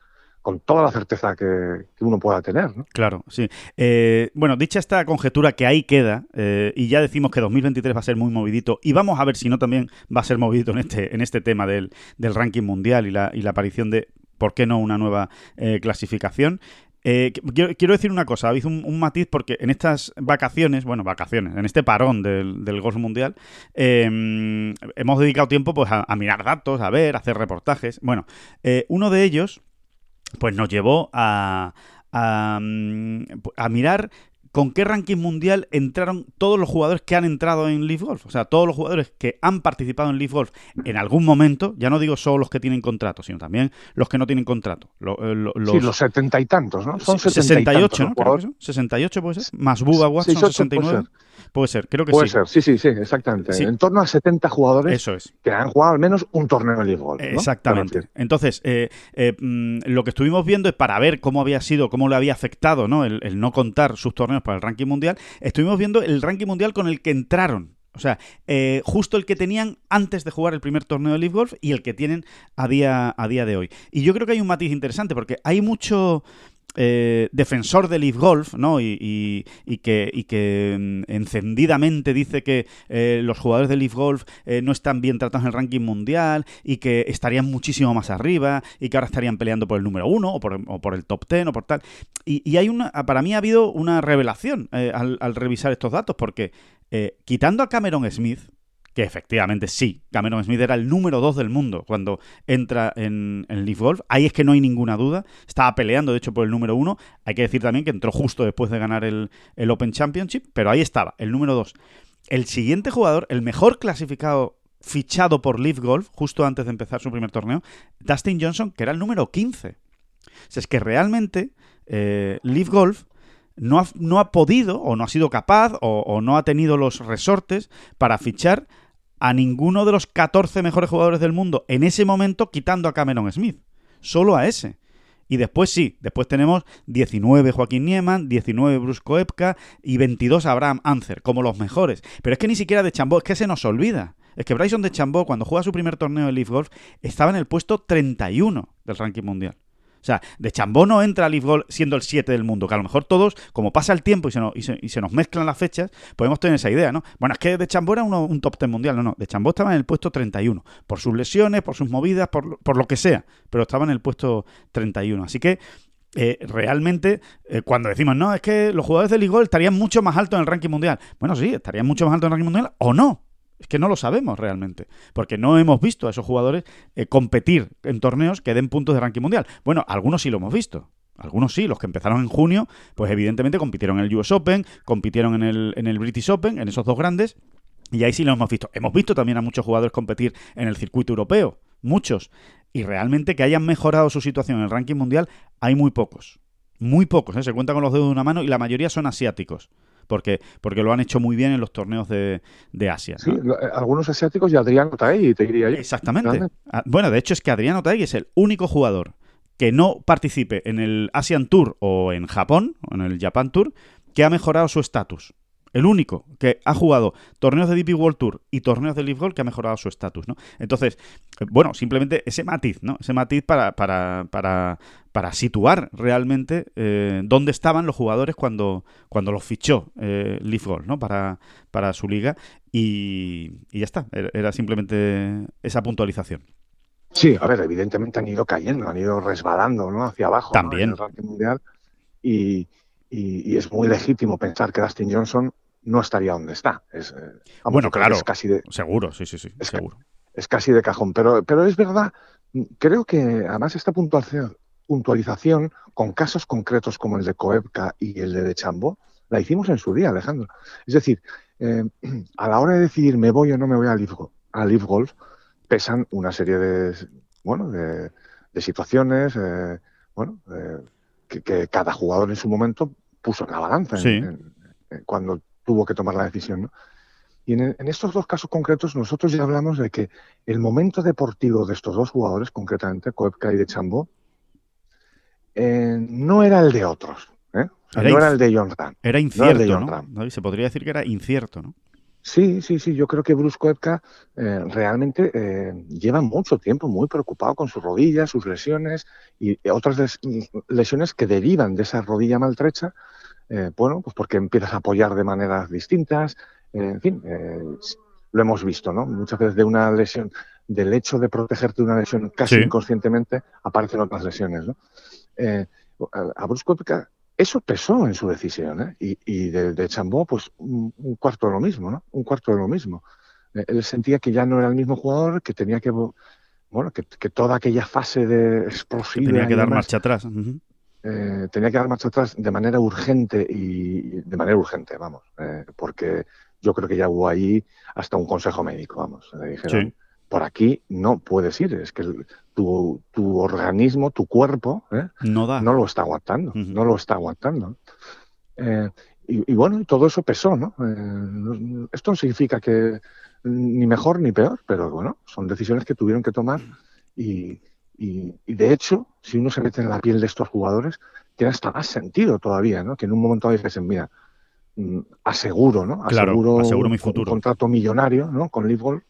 con toda la certeza que, uno pueda tener. ¿no? Claro, sí. Eh, bueno, dicha esta conjetura que ahí queda, eh, y ya decimos que 2023 va a ser muy movidito, y vamos a ver si no también va a ser movidito en este, en este tema del, ranking mundial y la, y la aparición de, ¿por qué no una nueva eh, clasificación? quiero, decir una cosa, habéis un, matiz porque en estas vacaciones, bueno, vacaciones, en este parón del, del golf mundial, em, hemos dedicado tiempo pues a, mirar datos, a ver, a hacer reportajes. Bueno, uno de ellos pues nos llevó a, a, a mirar con qué ranking mundial entraron todos los jugadores que han entrado en Leaf Golf. O sea, todos los jugadores que han participado en Leaf Golf en algún momento, ya no digo solo los que tienen contrato, sino también los que no tienen contrato. Eh, los, sí, los setenta y tantos, ¿no? Son 68, ¿no? Creo que son. 68 puede ser. Más Bubba Watson, 69. Puede ser, creo que sí. Puede ser, sí, sí, sí, exactamente. En torno a 70 jugadores Eso es. que han jugado al menos un torneo de League Golf. Exactamente. Entonces, eh, eh, mm, lo que estuvimos viendo es para ver cómo había sido, cómo le había afectado ¿no? El, no contar sus torneos para el ranking mundial, estuvimos viendo el ranking mundial con el que entraron o sea, eh, justo el que tenían antes de jugar el primer torneo de League Golf y el que tienen a día, a día de hoy. Y yo creo que hay un matiz interesante porque hay mucho, eh, defensor de Leaf Golf, ¿no? Y, que, y que mm, encendidamente dice que eh, los jugadores de Leaf Golf eh, no están bien tratados en el ranking mundial y que estarían muchísimo más arriba y que ahora estarían peleando por el número uno o por, el top ten o por tal. Y, hay una, para mí ha habido una revelación al, revisar estos datos porque quitando a Cameron Smith, que efectivamente sí, Cameron Smith era el número 2 del mundo cuando entra en, en, Leaf Golf. Ahí es que no hay ninguna duda. Estaba peleando, de hecho, por el número 1. Hay que decir también que entró justo después de ganar el, Open Championship, pero ahí estaba, el número 2. El siguiente jugador, el mejor clasificado fichado por Leaf Golf, justo antes de empezar su primer torneo, Dustin Johnson, que era el número 15. O es que realmente eh, Leaf Golf no ha, no ha, podido o no ha sido capaz o, no ha tenido los resortes para fichar a ninguno de los 14 mejores jugadores del mundo en ese momento quitando a Cameron Smith. Solo a ese. Y después sí, después tenemos 19 Joaquín Nieman, 19 Bruce Koepka y 22 Abraham Anzer, como los mejores. Pero es que ni siquiera de Chambó, es que se nos olvida. Es que Bryson de Chambó, cuando juega su primer torneo de Leaf Golf, estaba en el puesto 31 del ranking mundial. O sea, de Chambó no entra a Leaf Golf siendo el 7 del mundo, que a lo mejor todos, como pasa el tiempo y se, nos, y se, nos mezclan las fechas, podemos tener esa idea, ¿no? Bueno, es que de Chambó era un top 10 mundial, no, no, de Chambó estaba en el puesto 31, por sus lesiones, por sus movidas, por, lo que sea, pero estaba en el puesto 31. Así que eh, realmente, eh, cuando decimos, no, es que los jugadores de League Golf estarían mucho más altos en el ranking mundial. Bueno, sí, estarían mucho más altos en el ranking mundial o no. Es que no lo sabemos realmente, porque no hemos visto a esos jugadores eh, competir en torneos que den puntos de ranking mundial. Bueno, algunos sí lo hemos visto. Algunos sí, los que empezaron en junio, pues evidentemente compitieron en el US Open, compitieron en el, en el British Open, en esos dos grandes, y ahí sí lo hemos visto. Hemos visto también a muchos jugadores competir en el circuito europeo, muchos. Y realmente que hayan mejorado su situación en el ranking mundial, hay muy pocos. Muy pocos, ¿eh? se cuentan con los dedos de una mano y la mayoría son asiáticos porque, porque lo han hecho muy bien en los torneos de, Asia. Sí, algunos asiáticos y Adriano Taegui, te diría yo. Exactamente. Ah, bueno, de hecho es que Adriano Taegui es el único jugador que no participe en el Asian Tour o en Japón, o en el Japan Tour, que ha mejorado su estatus. El único que ha jugado torneos de DP World Tour y torneos de Leaf Golf que ha mejorado su estatus, ¿no? Entonces, eh, bueno, simplemente ese matiz, ¿no? Ese matiz para, para, para, para situar realmente eh, dónde estaban los jugadores cuando, cuando los fichó eh, Leaf Golf, ¿no? Para, para su liga y, y ya está, era simplemente esa puntualización. Sí, a ver, evidentemente han ido cayendo, han ido resbalando, ¿no? Hacia abajo. También. En el ranking mundial y y, es muy legítimo pensar que Dustin Johnson no estaría donde está. Es, eh, bueno, claro, es casi de, seguro, sí, sí, sí, seguro. Es casi de cajón, pero, pero es verdad creo que además esta puntualización con casos concretos como el de Coepka y el de Chambo, la hicimos en su día, Alejandro. Es decir, eh, [CLEARS THROAT] a la hora de decidir me voy o no me voy a Leaf, a Golf, pesan una serie de, bueno, de, situaciones, eh, bueno, eh, que, cada jugador en su momento puso en la balanza cuando tuvo que tomar la decisión. ¿no? Y en, estos dos casos concretos nosotros ya hablamos de que el momento deportivo de estos dos jugadores, concretamente Koepka y de Chambó, no era el de otros. no era el de John Ram. Era incierto, ¿no? Se podría decir que era incierto, ¿no? Sí, sí, sí. Yo creo que Bruce Koepka eh, realmente eh, lleva mucho tiempo muy preocupado con sus rodillas, sus lesiones y otras lesiones que derivan de esa rodilla maltrecha. Eh, bueno, pues porque empiezas a apoyar de maneras distintas. en fin, lo hemos visto, ¿no? Muchas veces de una lesión, del hecho de protegerte de una lesión casi inconscientemente, aparecen otras lesiones, ¿no? a Koepka eso pesó en su decisión, ¿eh? Y, de, Chambó, pues un, cuarto de lo mismo, ¿no? Un cuarto de lo mismo. Eh, él sentía que ya no era el mismo jugador, que tenía que, bueno, que, toda aquella fase de explosiva... Tenía que dar marcha atrás. Eh, tenía que dar marcha atrás de manera urgente y de manera urgente, vamos, porque yo creo que ya hubo ahí hasta un consejo médico, vamos. Le dijeron, por aquí no puedes ir, es que tu, tu organismo, tu cuerpo, ¿eh? no, no lo está aguantando, no lo está aguantando. Eh, y, y, bueno, todo eso pesó, ¿no? Eh, esto no significa que ni mejor ni peor, pero bueno, son decisiones que tuvieron que tomar y, y, de hecho, si uno se mete en la piel de estos jugadores, tiene hasta más sentido todavía, ¿no? Que en un momento dicen, mira, mm, aseguro, ¿no? Aseguro, aseguro mi futuro. un contrato millonario, ¿no? Con Live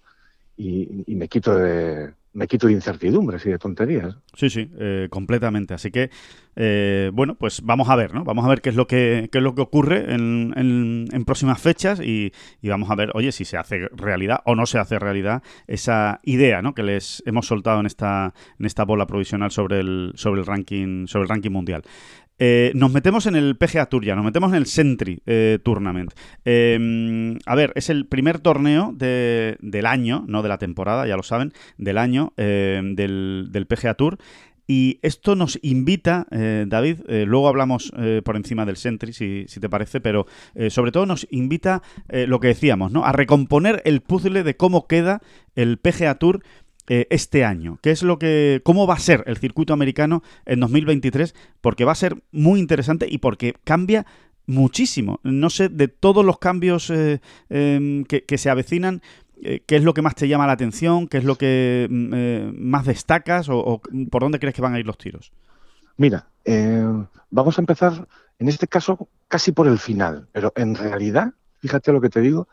y, me quito de me quito de incertidumbres y de tonterías. Sí, sí, eh, completamente. Así que, eh, bueno, pues vamos a ver, ¿no? Vamos a ver qué es lo que, qué es lo que ocurre en, en, próximas fechas y, y, vamos a ver, oye, si se hace realidad o no se hace realidad esa idea, ¿no? Que les hemos soltado en esta, en esta bola provisional sobre el, sobre el ranking, sobre el ranking mundial. Eh, nos metemos en el PGA Tour ya, nos metemos en el Sentry eh, Tournament. Em, a ver, es el primer torneo del año, no de la temporada, ya lo saben, del año em, del, PGA Tour. Y esto nos invita, eh, David, luego hablamos por encima del Sentry, si, si te parece, pero sobre todo nos invita, lo que decíamos, ¿no? a recomponer el puzzle de cómo queda el PGA Tour eh, este año? ¿Qué es lo que, cómo va a ser el circuito americano en 2023? Porque va a ser muy interesante y porque cambia muchísimo. No sé, de todos los cambios eh, em, que, se avecinan, eh, ¿qué es lo que más te llama la atención? ¿Qué es lo que mm, más destacas? O, por dónde crees que van a ir los tiros? Mira, vamos a empezar, en este caso, casi por el final, pero en realidad, fíjate lo que te digo,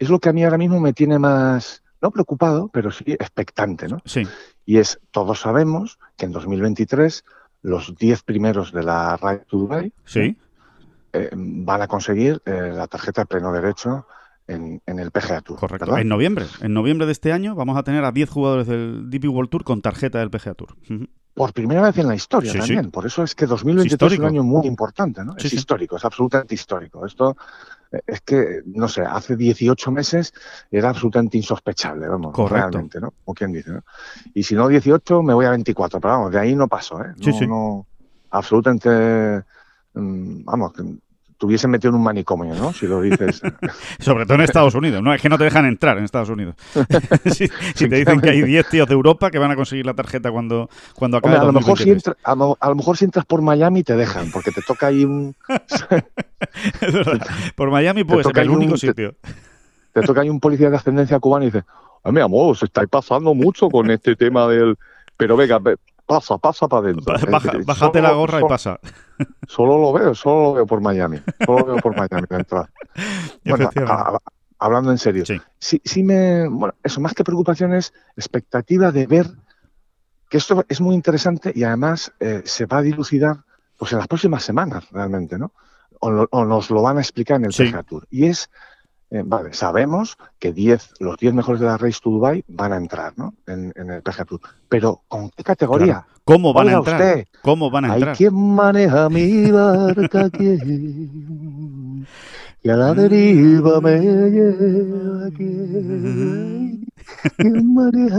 es lo que a mí ahora mismo me tiene más, no preocupado, pero sí expectante, ¿no? Sí. Y es, todos sabemos que en 2023 los 10 primeros de la Ride to Dubai ¿Sí? Eh, van a conseguir eh, la tarjeta de pleno derecho en, el PGA Tour. Correcto. En noviembre. En noviembre de este año vamos a tener a 10 jugadores del DP World Tour con tarjeta del PGA Tour. Por primera vez en la historia también. Por eso es que 2023 es, un año muy importante, ¿no? es histórico, es absolutamente histórico. Esto es que, no sé, hace 18 meses era absolutamente insospechable, vamos, realmente, ¿no? Como quien dice, ¿no? Y si no 18, me voy a 24, pero vamos, de ahí no paso, ¿eh? No, no absolutamente, mm, vamos, tuviesen metido en un manicomio, ¿no? Si lo dices. [LAUGHS] Sobre todo en Estados Unidos, ¿no? Es que no te dejan entrar en Estados Unidos. [LAUGHS] si, te dicen que hay 10 tíos de Europa que van a conseguir la tarjeta cuando, cuando acabe a, lo mejor si a, lo mejor si entras por Miami te dejan, porque te toca ahí un... [LAUGHS] por Miami puede ser el único sitio. Te, toca ahí un policía de ascendencia cubana y dice, ay, mi amor, os estáis pasando mucho con este tema del... Pero venga, pasa, pasa para adentro. bájate la gorra y pasa. [LAUGHS] Solo lo veo, solo lo veo por Miami. Solo lo veo por Miami la entrada. [LAUGHS] Bueno, hablando en serio. Sí. sí. me. Bueno, eso, más que preocupación es expectativa de ver que esto es muy interesante y además eh, se va a dilucidar pues en las próximas semanas realmente, ¿no? O, nos lo van a explicar en el sí. Tour. Y es eh, vale, sabemos que los 10 mejores de la Race to Dubai van a entrar ¿no? en, el PGA Tour. Pero ¿con qué categoría? ¿Cómo van a entrar? ¿Cómo van a entrar? Hay quien maneja mi barca, ¿quién? [LAUGHS] y a la deriva me lleva aquí.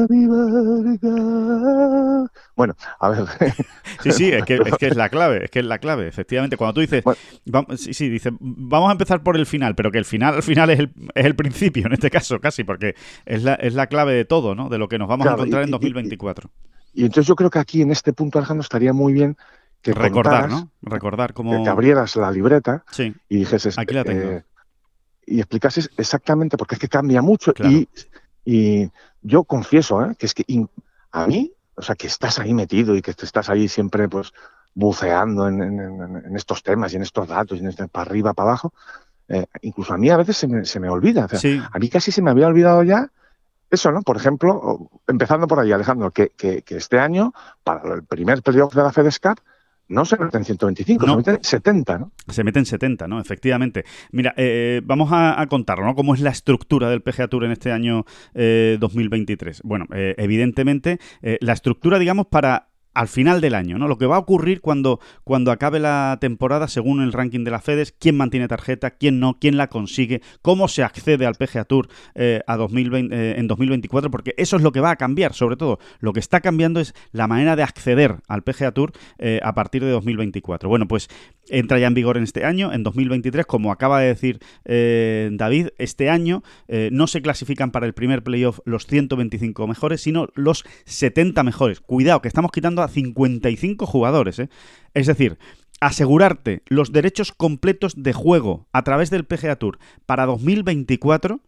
mi barca. Bueno, a ver. [LAUGHS] Sí, sí, es que, es que, es la [LAUGHS] clave, es que es la clave, efectivamente. Cuando tú dices, vamos, sí, sí, dice, vamos a empezar por el final, pero que el final al final es el, es el principio, en este caso, casi, porque es la, es la clave de todo, ¿no? De lo que nos vamos a encontrar en 2024. Y, entonces yo creo que aquí, en este punto, Alejandro, estaría muy bien que recordar, ¿no? Recordar cómo... Que abrieras la libreta sí. y dijeses... Aquí la tengo. Eh, y explicases exactamente, porque es que cambia mucho y, y yo confieso ¿eh? que es que a mí, o sea, que estás ahí metido y que estás ahí siempre pues buceando en, estos temas y en estos datos y en este, para arriba, para abajo, eh, incluso a mí a veces se me, se me olvida. A mí casi se me había olvidado ya eso, ¿no? Por ejemplo, empezando por ahí, Alejandro, que, que, que este año, para el primer playoff de la FedEsCap, no se meten 125, se meten 70, ¿no? Se meten 70, ¿no? Efectivamente. Mira, eh, vamos a, contarlo, ¿no? ¿Cómo es la estructura del PGA Tour en este año 2023? Eh, bueno, eh, evidentemente, la estructura, digamos, para al final del año, ¿no? Lo que va a ocurrir cuando, cuando acabe la temporada, según el ranking de la FEDES, quién mantiene tarjeta, quién no, quién la consigue, cómo se accede al PGA Tour eh, a 2020, eh, en 2024, porque eso es lo que va a cambiar, sobre todo. Lo que está cambiando es la manera de acceder al PGA Tour eh, a partir de 2024. Bueno, pues entra ya en vigor en este año, en 2023, como acaba de decir David, este año no se clasifican para el primer playoff los 125 mejores, sino los 70 mejores. Cuidado, que estamos quitando a 55 jugadores. ¿eh? Es decir, asegurarte los derechos completos de juego a través del PGA Tour para 2024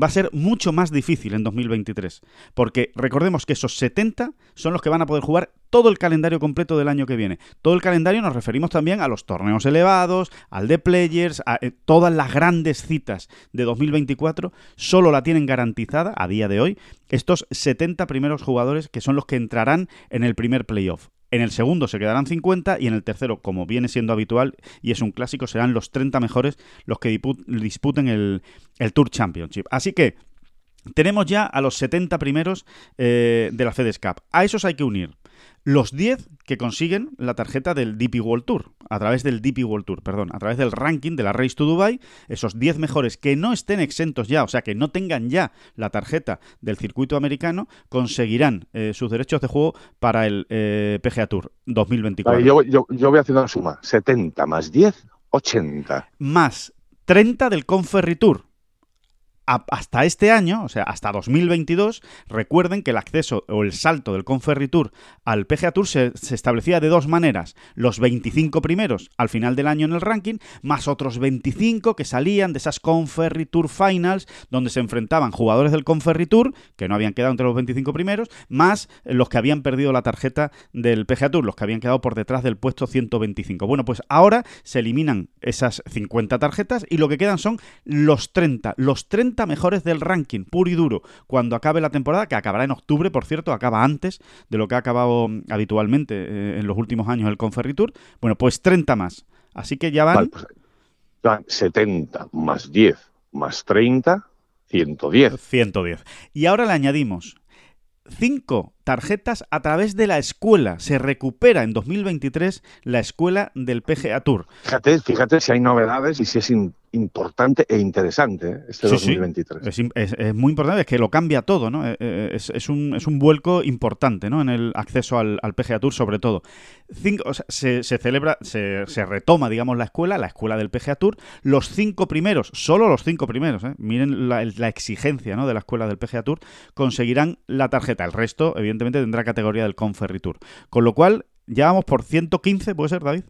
va a ser mucho más difícil en 2023. Porque recordemos que esos 70 son los que van a poder jugar todo el calendario completo del año que viene. Todo el calendario nos referimos también a los torneos elevados, al de Players, a eh, todas las grandes citas de 2024. Solo la tienen garantizada a día de hoy estos 70 primeros jugadores que son los que entrarán en el primer playoff. En el segundo se quedarán 50 y en el tercero, como viene siendo habitual y es un clásico, serán los 30 mejores los que disputen el, Tour Championship. Así que tenemos ya a los 70 primeros eh, de la FedEx Cup. A esos hay que unir los 10 que consiguen la tarjeta del DP World Tour, a través del DP World Tour, perdón, a través del ranking de la Race to Dubai, esos 10 mejores que no estén exentos ya, o sea, que no tengan ya la tarjeta del circuito americano, conseguirán eh, sus derechos de juego para el eh, PGA Tour 2024. yo, yo, yo voy haciendo la suma, 70 más 10, 80. Más 30 del Conferry Tour hasta este año, o sea, hasta 2022, recuerden que el acceso o el salto del Conferritur al PGA Tour se, establecía de dos maneras. Los 25 primeros al final del año en el ranking, más otros 25 que salían de esas Conferritur Finals, donde se enfrentaban jugadores del Conferritur, que no habían quedado entre los 25 primeros, más los que habían perdido la tarjeta del PGA Tour, los que habían quedado por detrás del puesto 125. Bueno, pues ahora se eliminan esas 50 tarjetas y lo que quedan son los 30, los 30 mejores del ranking, puro y duro, cuando acabe la temporada, que acabará en octubre, por cierto, acaba antes de lo que ha acabado mm, habitualmente eh, en los últimos años el Conferritour. Bueno, pues 30 más. Así que ya van... 70 pues, más 10 más 30, 110. 110. Y ahora le añadimos 5 tarjetas a través de la escuela. Se recupera en 2023 la escuela del PGA Tour. Fíjate, fíjate si hay novedades y si es importante e interesante ¿eh? este 2023. Es, muy importante, es que lo cambia todo, ¿no? Eh, eh, es, un, vuelco importante, ¿no? En el acceso al, al PGA Tour, sobre todo. Cinco, se, celebra, se, retoma, digamos, la escuela, la escuela del PGA Tour. Los cinco primeros, solo los cinco primeros, miren la, la, exigencia ¿no? de la escuela del PGA Tour, conseguirán la tarjeta. El resto, evidentemente, tendrá categoría del Conferry Tour. Con lo cual, ya vamos por 115, ¿puede ser, David?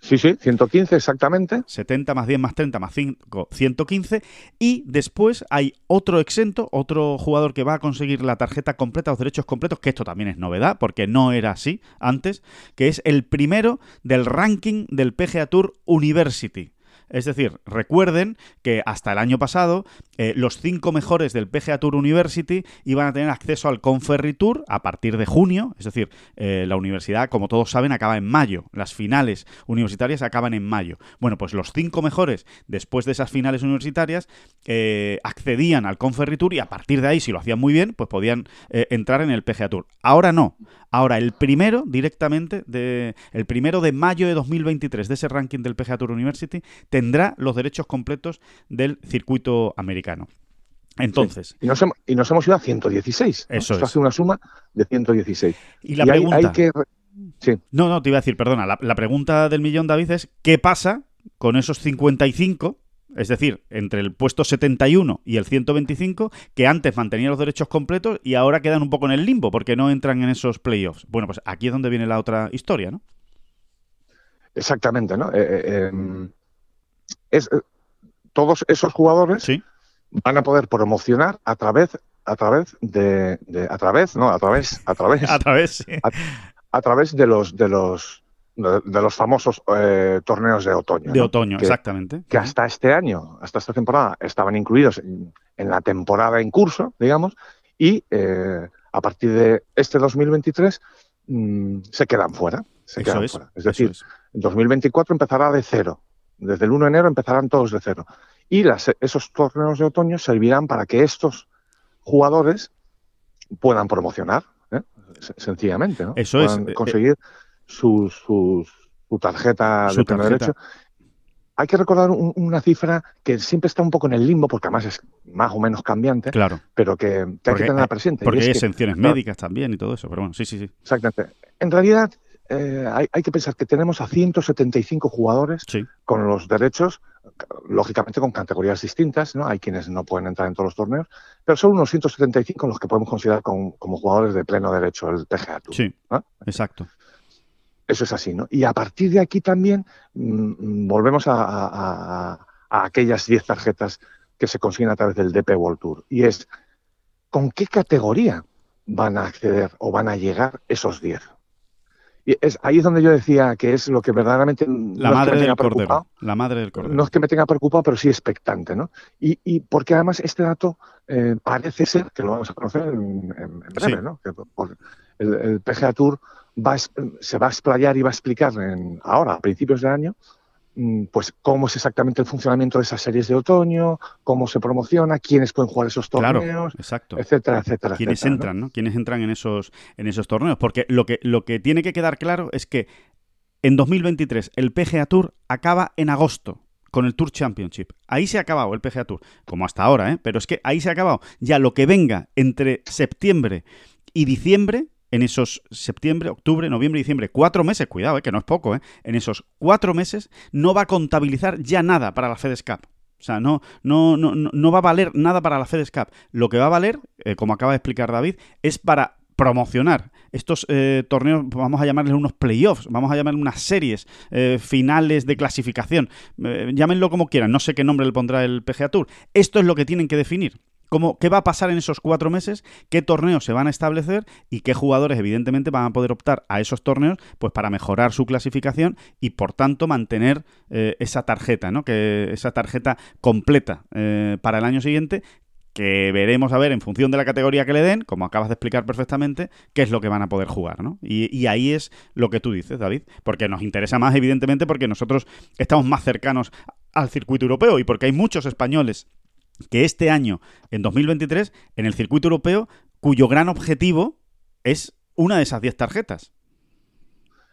Sí, sí, 115 exactamente. 70 más 10 más 30 más 5, 115. Y después hay otro exento, otro jugador que va a conseguir la tarjeta completa, los derechos completos, que esto también es novedad, porque no era así antes, que es el primero del ranking del PGA Tour University. Es decir, recuerden que hasta el año pasado eh, los cinco mejores del PGA Tour University iban a tener acceso al Conferry Tour a partir de junio. Es decir, eh, la universidad, como todos saben, acaba en mayo. Las finales universitarias acaban en mayo. Bueno, pues los cinco mejores después de esas finales universitarias eh, accedían al Conferry Tour y a partir de ahí, si lo hacían muy bien, pues podían entrar en el PGA Tour. Ahora no. Ahora, el primero directamente, de, el primero de mayo de 2023 de ese ranking del PGA Tour University, tendrá los derechos completos del circuito americano. Entonces. Y, nos hemos, y, nos hemos, ido a 116. Eso Esto es. hace una suma de 116. Y la pregunta. hay que... Sí. No, no, te iba a decir, perdona. La, la pregunta del millón, David, es: ¿qué pasa con esos 55? Es decir, entre el puesto 71 y el 125, que antes mantenían los derechos completos y ahora quedan un poco en el limbo porque no entran en esos playoffs. Bueno, pues aquí es donde viene la otra historia, ¿no? Exactamente, ¿no? Eh, eh, em, es, eh, todos esos jugadores Sí. van a poder promocionar a través a través de, de- a través no a través a través [LAUGHS] A través. sí. a través de los de los de, de los famosos eh, torneos de otoño De ¿no? otoño, que, exactamente. que hasta este año hasta esta temporada estaban incluidos en, en la temporada en curso digamos y eh, a partir de este 2023 mm, se quedan fuera se quedan es. fuera es decir es. en 2024 empezará de cero. Desde el 1 de enero empezarán todos de cero. Y las- esos torneos de otoño servirán para que estos jugadores puedan promocionar, ¿eh? Se- sencillamente, ¿no? Eso es, Puedan eh, conseguir sus- su tarjeta Su de tarjeta. derecho. Hay que recordar un- una cifra que siempre está un poco en el limbo, porque además es más o menos cambiante, Claro. pero que, que hay que tenerla presente. Porque es hay exenciones médicas también y todo eso. Pero bueno, sí, sí, sí. Exactamente. En realidad, eh, hay, hay que pensar que tenemos a 175 jugadores Sí. con los derechos, lógicamente con categorías distintas, ¿no? Hay quienes no pueden entrar en todos los torneos, pero son unos 175 los que podemos considerar como, como jugadores de pleno derecho, el PGA Tour. Sí. ¿no? Exacto. Eso es así, ¿no? Y a partir de aquí también mm, mm, volvemos a- a aquellas 10 tarjetas que se consiguen a través del DP World Tour. Y es, ¿con qué categoría van a acceder o van a llegar esos 10? Y es, ahí es donde yo decía que es lo que verdaderamente La no es que madre me tenga del cordero. La madre del cordero. no es que me tenga preocupado, pero sí expectante, ¿no? Y, y porque además este dato eh, parece ser, que lo vamos a conocer en, breve, Sí. ¿no? Que por- el, el PGA Tour va a es- se va a explayar y va a explicar en- ahora, a principios de año, pues cómo es exactamente el funcionamiento de esas series de otoño, cómo se promociona, quiénes pueden jugar esos Claro, torneos, exacto. etcétera, etcétera. ¿no? entran, ¿no? Quienes entran en esos, en esos torneos. Porque lo que, lo que tiene que quedar claro es que en 2023 el PGA Tour acaba en agosto con el Tour Championship. Ahí se ha acabado el PGA Tour, como hasta ahora, ¿eh? Pero es que ahí se ha acabado. Ya lo que venga entre septiembre y diciembre, en esos septiembre, octubre, noviembre diciembre, cuatro meses, cuidado, ¿eh? que no es poco, ¿eh? En esos cuatro meses no va a contabilizar ya nada para la FedEx Cup. O sea, no, no, no, no va a valer nada para la FedEx Cup. Lo que va a valer, eh, como acaba de explicar David, es para promocionar estos torneos, vamos a llamarles unos playoffs, vamos a llamarles unas series finales de clasificación, llámenlo como quieran, no sé qué nombre le pondrá el PGA Tour. Esto es lo que tienen que definir. Cómo, ¿Qué va a pasar en esos cuatro meses? ¿Qué torneos se van a establecer? Y qué jugadores, evidentemente, van a poder optar a esos torneos pues para mejorar su clasificación y, por tanto, mantener eh, esa tarjeta, ¿no? Que, esa tarjeta completa eh, para el año siguiente que veremos a ver en función de la categoría que le den, como acabas de explicar perfectamente, qué es lo que van a poder jugar, ¿no? Y, y ahí es lo que tú dices, David, porque nos interesa más, evidentemente, porque nosotros estamos más cercanos al circuito europeo y porque hay muchos españoles que este año, en 2023, en el circuito europeo, cuyo gran objetivo es una de esas 10 tarjetas.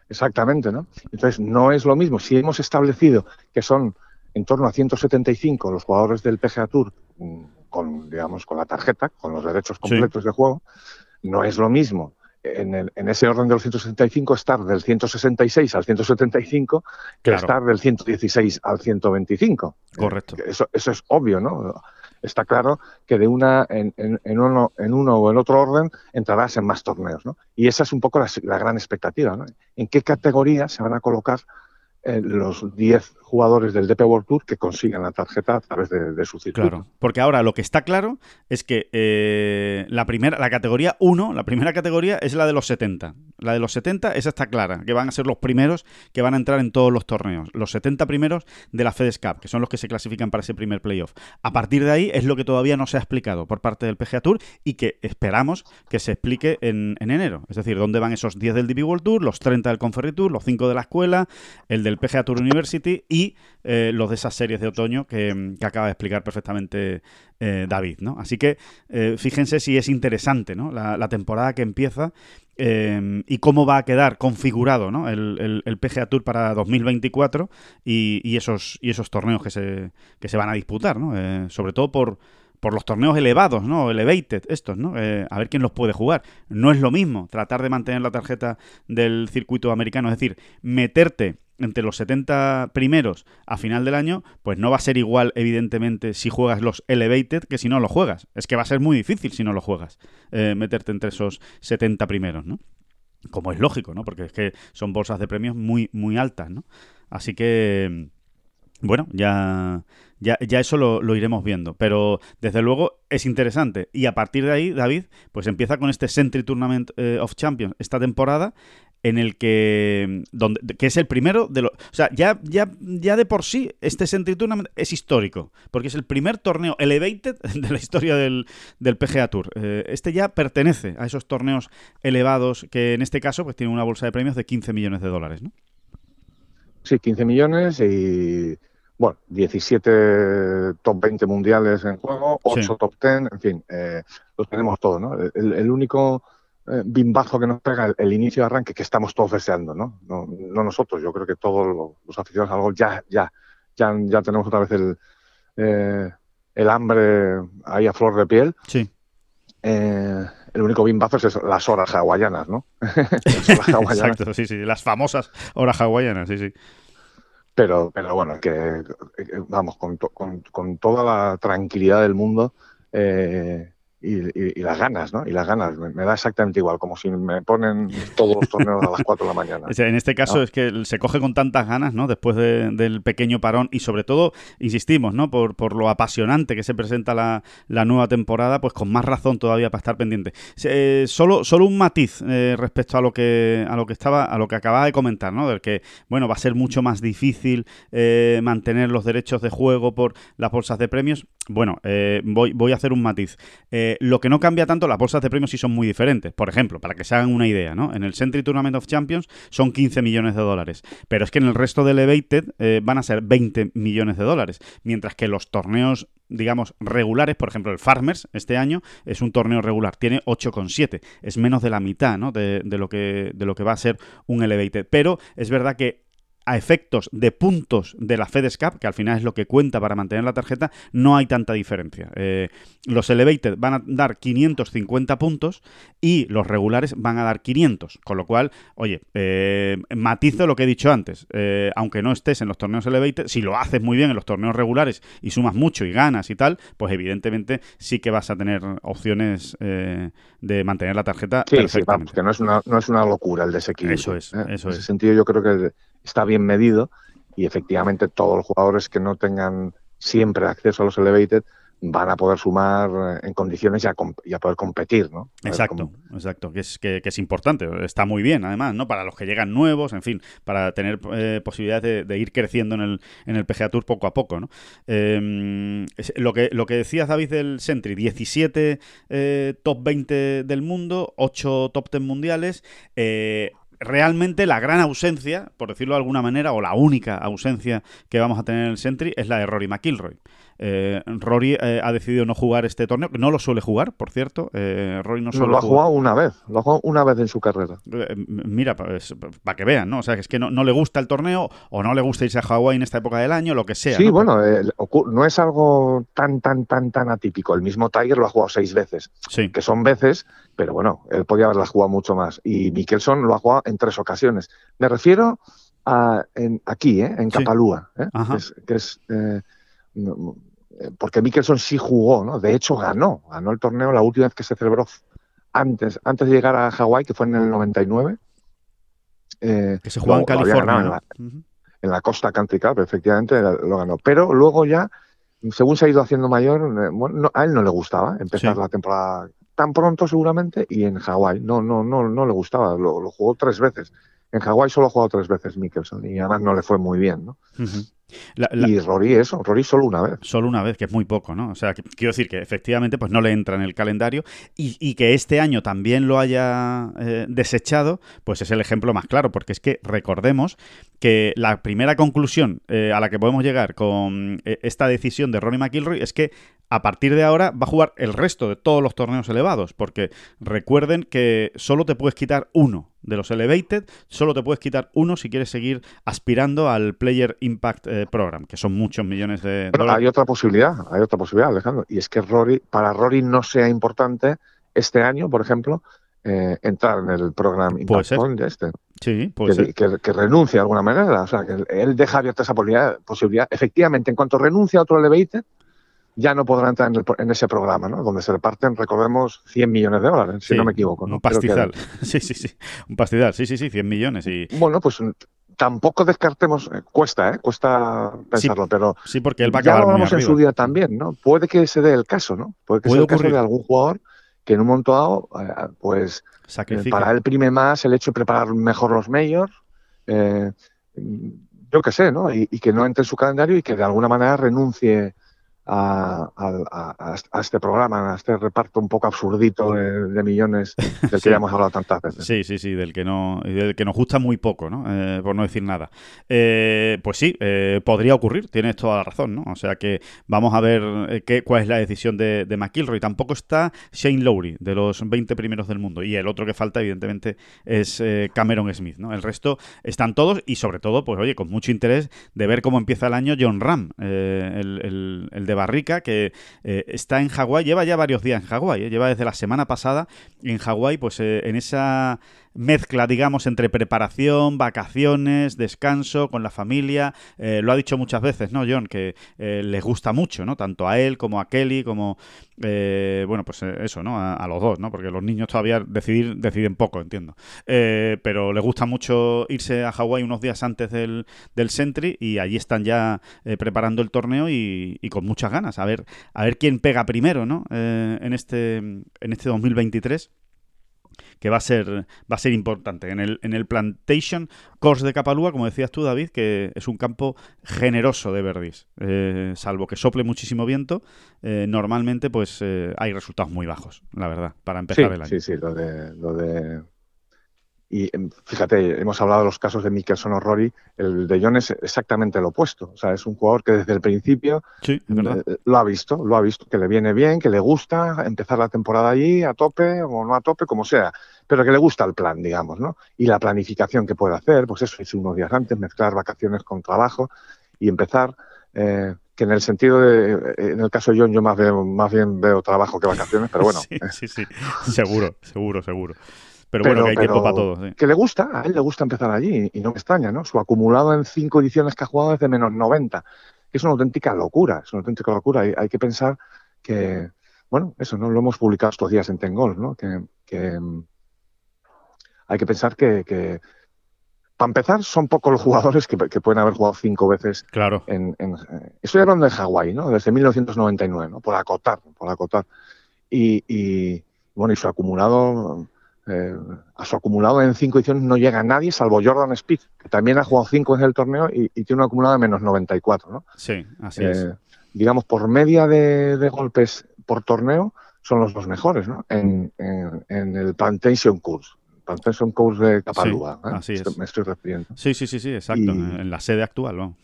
Exactamente, ¿no? Entonces, no es lo mismo. Si hemos establecido que son en torno a 175 los jugadores del PGA Tour mm, con, digamos, con la tarjeta, con los derechos completos de juego, no es lo mismo en, el- en ese orden de los 165 estar del 166 al 175 que Claro. estar del 116 al 125. Correcto. Eso, eso es obvio, ¿no? Está claro que de una en, en- en uno, en uno o en otro orden entrarás en más torneos, ¿no? Y esa es un poco la, la gran expectativa, ¿no? ¿En qué categoría se van a colocar eh, los 10 jugadores del DP World Tour que consigan la tarjeta a través de, su circuito? Claro, porque ahora lo que está claro es que eh, la primera, la categoría 1, la primera categoría es la de los 70. La de los 70, esa está clara, que van a ser los primeros que van a entrar en todos los torneos. Los 70 primeros de la FedEx Cup, que son los que se clasifican para ese primer playoff. A partir de ahí es lo que todavía no se ha explicado por parte del PGA Tour y que esperamos que se explique en, en enero. Es decir, dónde van esos 10 del DP World Tour, los 30 del Conferry Tour, los 5 de la escuela, el del PGA Tour University y eh, los de esas series de otoño que, que acaba de explicar perfectamente eh, David, ¿no? Así que eh, fíjense si es interesante, ¿no? La, temporada que empieza Em, y cómo va a quedar configurado ¿no? el, PGA Tour para 2024 y, y, esos, y esos torneos que se, que se van a disputar, ¿no? Sobre todo por, por los torneos elevados, ¿no? Elevated, estos, ¿no? A ver quién los puede jugar. No es lo mismo tratar de mantener la tarjeta del circuito americano, es decir, meterte entre los 70 primeros a final del año, pues no va a ser igual, evidentemente, si juegas los Elevated que si no lo juegas. Es que va a ser muy difícil si no lo juegas, eh, meterte entre esos 70 primeros, ¿no? Como es lógico, ¿no? Porque es que son bolsas de premios muy, muy altas, ¿no? Así que, bueno, ya, ya, ya eso lo, lo, iremos viendo. Pero desde luego es interesante. Y a partir de ahí, David, pues empieza con este Century Tournament eh, of Champions esta temporada en el que, donde, que es el primero de los... O sea, ya, ya, ya de por sí este Century Tournament es histórico, porque es el primer torneo elevated de la historia del, del PGA Tour. Eh, este ya pertenece a esos torneos elevados que en este caso pues tienen una bolsa de premios de 15 millones de dólares, ¿no? Sí, 15 millones y bueno, 17 top 20 mundiales en juego, 8 top 10, en fin, eh, lo tenemos todo, ¿no? El, único bimbazo que nos pega el, inicio de arranque que estamos todos deseando, ¿no? ¿no? nosotros, yo creo que todos los, aficionados al gol ya, ya, ya, ya tenemos otra vez el, eh, el hambre ahí a flor de piel. Sí. Eh, el único bimbazo es las horas hawaianas, ¿no? [LAUGHS] las horas [LAUGHS] hawaianas. Exacto, sí, sí, las famosas horas hawaianas, sí, sí. Pero, pero bueno, que vamos, con, con, con toda la tranquilidad del mundo, eh, y, las ganas, ¿no? Y las ganas, me, da exactamente igual, como si me ponen todos los torneos a las [LAUGHS] 4 de la mañana. en este caso es que se coge con tantas ganas, ¿no? Después del pequeño parón y sobre todo, insistimos, ¿no? Por, por lo apasionante que se presenta la, la, nueva temporada, pues con más razón todavía para estar pendiente. Eh, solo, solo un matiz eh, respecto a lo que a lo que estaba, a lo que acababa de comentar, ¿no? Del que, bueno, va a ser mucho más difícil eh, mantener los derechos de juego por las bolsas de premios. Bueno, voy, voy a hacer un matiz. Eh, lo que no cambia tanto, las bolsas de premios sí son muy diferentes. Por ejemplo, para que se hagan una idea, ¿no? En el Century Tournament of Champions son 15 millones de dólares, pero es que en el resto de Elevated eh, van a ser 20 millones de dólares, mientras que los torneos digamos, regulares, por ejemplo, el Farmers este año es un torneo regular, tiene 8,7, es menos de la mitad ¿no? de, de, lo que, de lo que va a ser un Elevated. Pero es verdad que a efectos de puntos de la FedEx que al final es lo que cuenta para mantener la tarjeta, no hay tanta diferencia. Eh, los Elevated van a dar 550 puntos y los regulares van a dar 500. Con lo cual, oye, eh, matizo lo que he dicho antes. Eh, aunque no estés en los torneos Elevated, si lo haces muy bien en los torneos regulares y sumas mucho y ganas y tal, pues evidentemente sí que vas a tener opciones de mantener la tarjeta sí, perfectamente. Sí, que no es, una, no es una locura el desequilibrio. Eso es, eso en ese sentido yo creo que está bien medido y efectivamente todos los jugadores que no tengan siempre acceso a los elevated van a poder sumar eh, en condiciones y a, poder competir, ¿no? exacto, exacto, que es, que, es importante, está muy bien además, ¿no? Para los que llegan nuevos, en fin, para tener eh, posibilidades de, ir creciendo en el, en el PGA Tour poco a poco, ¿no? Em, lo, que, lo que decías, David, del Sentry, 17 eh, top 20 del mundo, 8 top 10 mundiales, realmente la gran ausencia, por decirlo de alguna manera, o la única ausencia que vamos a tener en el Sentry es la de Rory McIlroy. Eh, Rory eh, ha decidido no jugar este torneo, no lo suele jugar, por cierto. Eh, Rory no Lo ha jugado una vez, lo ha jugado una vez en su carrera. mira, pues, para que vean, ¿no? O sea, que es que no, le gusta el torneo o no le gusta irse a Hawái en esta época del año, lo que sea. Sí, bueno, no es algo tan, tan, tan, tan atípico. El mismo Tiger lo ha jugado seis veces, sí. que son veces, pero bueno, él podía haberlas jugado mucho más. Y Mickelson lo ha jugado en tres ocasiones. Me refiero a en, aquí, en Capalúa, que es, eh, porque Mickelson sí jugó, ¿no? De hecho, ganó, ganó el torneo la última vez que se celebró antes, antes de llegar a Hawái, que fue en el 99. Eh, que se jugó en California. En la, Costa Country Cup, efectivamente, lo ganó. Pero luego ya, según se ha ido haciendo mayor, eh, a él no le gustaba empezar la temporada tan pronto seguramente y en Hawái no, no, no, no le gustaba, lo, jugó tres veces. En Hawái solo ha jugado tres veces Mickelson y además no le fue muy bien, ¿no? Y Rory eso, Rory solo una vez. Solo una vez, que es muy poco, ¿no? O sea, quiero decir que efectivamente pues no le entra en el calendario y, que este año también lo haya eh, desechado, pues es el ejemplo más claro, porque es que recordemos que la primera conclusión eh, a la que podemos llegar con eh, esta decisión de Ronnie McIlroy es que a partir de ahora va a jugar el resto de todos los torneos elevados, porque recuerden que solo te puedes quitar uno de los Elevated, solo te puedes quitar uno si quieres seguir aspirando al Player Impact eh, Program, que son muchos millones de dólares. Hay otra posibilidad, hay otra posibilidad, Alejandro, y es que Rory, para Rory no sea importante este año, por ejemplo, eh, entrar en el programa de este. Sí, puede que, ser. Que, renuncie de alguna manera, o sea, que él deja abierta esa posibilidad. Efectivamente, en cuanto renuncie a otro Elevated, ya no podrá entrar en, ese programa, ¿no? Donde se reparten, recordemos, 100 millones de dólares, si no me equivoco. ¿no? Un pastizal. [LAUGHS] Sí, sí, sí. Un pastizal, sí, sí, sí, 100 millones. Y... Bueno, pues tampoco descartemos, eh, cuesta, ¿eh? Cuesta pensarlo, pero sí, porque él va a acabar ya lo vamos en su día también, ¿no? Puede que se dé el caso, ¿no? Puede que sea el caso de algún jugador que en un momento dado, eh, pues, eh, para él prime más el hecho de preparar mejor los majors, yo qué sé, ¿no? Y, y, que no entre en su calendario y que de alguna manera renuncie a, este programa, a este reparto un poco absurdito de, millones [LAUGHS] del que ya hemos hablado tantas veces. Sí, sí, sí, del que no, del que nos gusta muy poco, ¿no? Eh, por no decir nada. Eh, pues sí, eh, podría ocurrir, tienes toda la razón, ¿no? O sea que vamos a ver qué, cuál es la decisión de, de McIlroy. Tampoco está Shane Lowry, de los 20 primeros del mundo. Y el otro que falta, evidentemente, es Cameron Smith, ¿no? El resto están todos y sobre todo, pues oye, con mucho interés de ver cómo empieza el año John Ram, el, el, el de Barrica, que eh, está en Hawái, lleva ya varios días en Hawái, eh, lleva desde la semana pasada en Hawái, pues eh, en esa mezcla, digamos, entre preparación, vacaciones, descanso con la familia. Eh, lo ha dicho muchas veces, ¿no, John? Que eh, les gusta mucho, ¿no? Tanto a él como a Kelly, como, eh, bueno, pues eso, ¿no? A, los dos, ¿no? Porque los niños todavía decidir, deciden poco, entiendo. pero les gusta mucho irse a Hawái unos días antes del, del Sentry y allí están ya preparando el torneo y, y, con muchas ganas. A ver, a ver quién pega primero, ¿no? en, este, en este 2023 que va a ser, va a ser importante. En el, en el Plantation Course de Capalúa, como decías tú, David, que es un campo generoso de verdis. Eh, salvo que sople muchísimo viento, eh, normalmente pues eh, hay resultados muy bajos, la verdad, para empezar el año. Sí, sí, lo de, lo de y em, fíjate, hemos hablado de los casos de Mickelson o Rory, el de John es exactamente lo opuesto. O sea, es un jugador que desde el principio eh, lo ha visto, lo ha visto, que le viene bien, que le gusta empezar la temporada allí a tope o no a tope, como sea, pero que le gusta el plan, digamos, ¿no? Y la planificación que puede hacer, pues eso, es unos días antes, mezclar vacaciones con trabajo y empezar. Eh, que en el sentido de, en el caso de John, yo más, veo, más bien veo trabajo que vacaciones, pero bueno. [LAUGHS] sí, sí, sí, seguro, seguro, seguro. Pero, bueno, que hay tiempo para todo. Que le gusta, a él le gusta empezar allí y no me extraña, ¿no? Su acumulado en cinco ediciones que ha jugado es de menos 90. Es una auténtica locura, es una auténtica locura. Hay, hay que pensar que, bueno, eso, ¿no? Lo hemos publicado estos días en Tengol, ¿no? Que, mm, hay que pensar que, para empezar, son pocos los jugadores que, pueden haber jugado cinco veces. Claro. En, en, estoy hablando de Hawái, ¿no? Desde 1999, ¿no? Por acotar, por acotar. Y, y bueno, y su acumulado eh, a su acumulado en cinco ediciones no llega nadie, salvo Jordan Speed, que también ha jugado cinco en el torneo y, tiene un acumulado de menos 94. ¿no? Sí, así es. Eh, digamos, por media de, golpes por torneo, son los dos mejores ¿no? en, el Plantation Course. Plantation Course de Capalúa. ¿eh? así es. Me estoy refiriendo. Sí, sí, sí, sí exacto. en la sede actual. ¿no?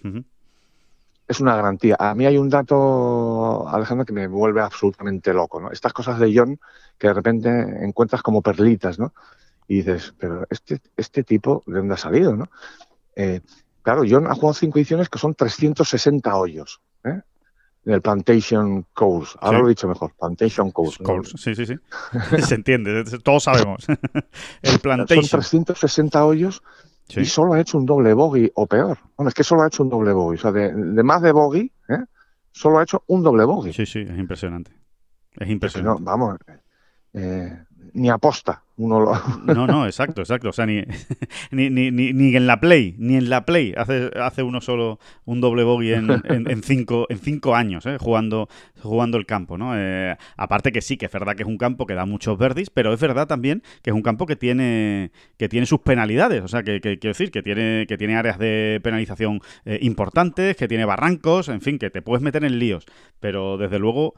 Es una garantía. A mí hay un dato, Alejandro, que me vuelve absolutamente loco, ¿no? Estas cosas de John que de repente encuentras como perlitas, ¿no? Y dices, pero este, este tipo, ¿de dónde ha salido, no? Eh, claro, John ha jugado cinco ediciones que son 360 hoyos, ¿eh? Del Plantation Course. Ahora lo he dicho mejor, Plantation Course. Sí, sí, sí. [LAUGHS] Se entiende, todos sabemos. [LAUGHS] El Plantation. Son 360 hoyos y solo ha hecho un doble bogey o peor. Bueno, es que solo ha hecho un doble bogey. O sea, de, más de bogey, ¿eh? solo ha hecho un doble bogey. Sí, sí, es impresionante. Es impresionante. vamos, eh, ni aposta, [LAUGHS] No, no, exacto, exacto. O sea, [LAUGHS] ni, ni, ni, ni, en la Play, ni en la Play hace, hace uno solo un doble bogey en, en, cinco, en cinco años, ¿eh? jugando, jugando el campo, ¿no? Eh, aparte que sí, que es verdad que es un campo que da muchos verdis, pero es verdad también que es un campo que tiene, que tiene sus penalidades. O sea, que, quiero decir, que tiene, que tiene áreas de penalización eh, importantes, que tiene barrancos, en fin, que te puedes meter en líos. Pero desde luego,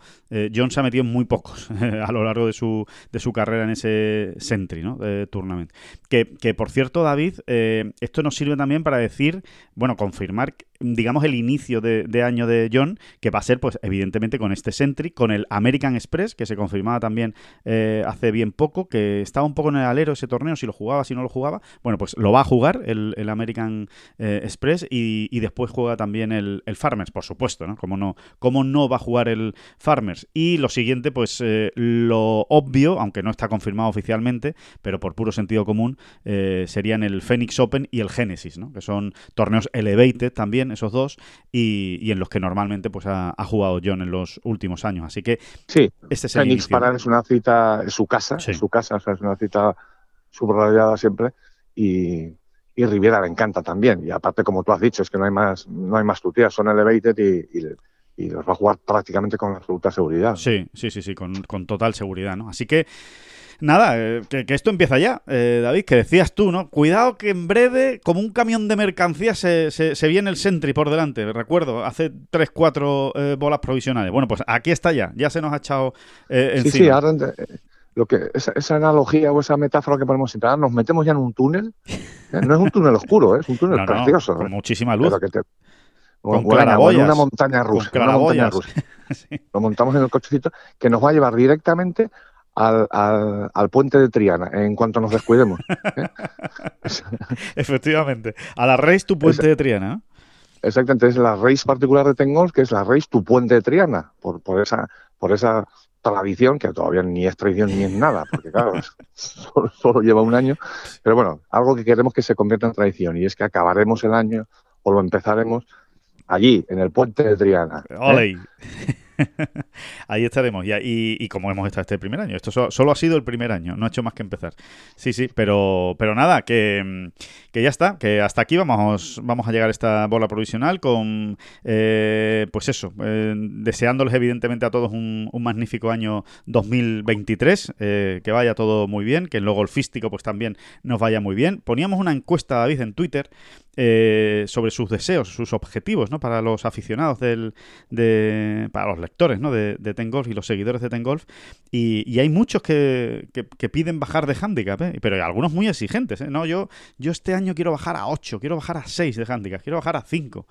John se ha metido en muy pocos [LAUGHS] a lo largo de su, de su carrera en ese Sentry, ¿no? De Tournament. Que, que por cierto, David, eh, esto nos sirve también para decir, bueno, confirmar digamos, el inicio de, año de John, que va a ser, pues, evidentemente con este Sentry, con el American Express, que se confirmaba también eh, hace bien poco, que estaba un poco en el alero ese torneo, si lo jugaba, si no lo jugaba. Bueno, pues lo va a jugar el, American eh, Express y, después juega también el, Farmers, por supuesto, ¿no? Como no, como no va a jugar el Farmers. Y lo siguiente, pues, eh, lo obvio, aunque no está confirmado oficialmente, pero por puro sentido común, serían el Phoenix Open y el Genesis, ¿no? Que son torneos elevated también esos dos, y, en los que normalmente pues ha, jugado John en los últimos años. Así que sí, este es el para es una cita, en su casa, su casa, o sea, es una cita subrayada siempre, y, y Riviera le encanta también. Y aparte, como tú has dicho, es que no hay más, no hay más tuteas, son elevated y, y y los va a jugar prácticamente con absoluta seguridad. Sí, sí, sí, sí, con, con total seguridad, ¿no? Así que Nada, eh, que, esto empieza ya, eh, David, que decías tú, ¿no? Cuidado que en breve, como un camión de mercancías, se, se, viene el Sentry por delante. Recuerdo, hace 3, 4 eh, bolas provisionales. Bueno, pues aquí está ya, ya se nos ha echado encima. Sí, sí, ahora lo que, esa, analogía o esa metáfora que ponemos siempre, nos metemos ya en un túnel. No es un túnel oscuro, es un túnel [LAUGHS] precioso. con muchísima luz. con una montaña rusa. Una montaña rusa. Lo montamos en el cochecito que nos va a llevar directamente al, al, puente de Triana en cuanto nos descuidemos. ¿eh? [LAUGHS] Efectivamente. A la Reis tu puente de Triana. Exactamente, es la Reis particular de Tengol, que es la Reis tu puente de Triana, por, por, esa, por esa tradición, que todavía ni es tradición ni es nada, porque claro, [LAUGHS] solo, lleva un año, pero bueno, algo que queremos que se convierta en tradición, y es que acabaremos el año, o lo empezaremos, allí, en el puente de Triana. ¿eh? Ahí estaremos. Y, y, como hemos estado este primer año. Esto solo, ha sido el primer año, no ha hecho más que empezar. Sí, sí, pero, pero nada, que, ya está, que hasta aquí vamos, vamos a llegar a esta bola provisional con, eh, pues eso, eh, deseándoles evidentemente a todos un, magnífico año 2023, eh, que vaya todo muy bien, que en lo golfístico pues también nos vaya muy bien. Poníamos una encuesta, David, en Twitter eh, sobre sus deseos, sus objetivos, ¿no? Para los aficionados del, de, para los lectores, ¿no? De, de Ten Golf y los seguidores de Ten Golf. Y, hay muchos que, que, piden bajar de handicap, ¿eh? pero hay algunos muy exigentes, ¿eh? No, yo, yo este año quiero bajar a 8, quiero bajar a 6 de handicap, quiero bajar a 5.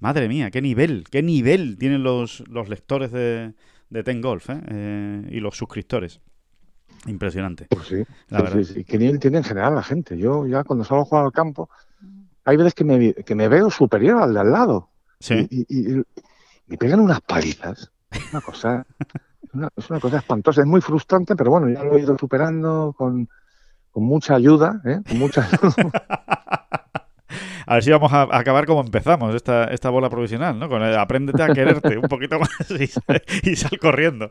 Madre mía, qué nivel, qué nivel tienen los, los lectores de, de Ten Golf ¿eh? y los suscriptores. Impresionante. Pues sí, sí, sí, ¿Qué nivel tiene en general la gente? Yo ya cuando salgo a jugar al campo, hay veces que me, que me veo superior al de al lado. Sí. Y, me pegan unas palizas. Una cosa, es una cosa espantosa. Es muy frustrante, pero bueno, ya lo he ido superando con, con mucha ayuda, ¿eh? Con mucha [LAUGHS] a ver si vamos a acabar como empezamos esta, esta bola provisional, ¿no? Con el, apréndete a quererte un poquito más y, sal, corriendo.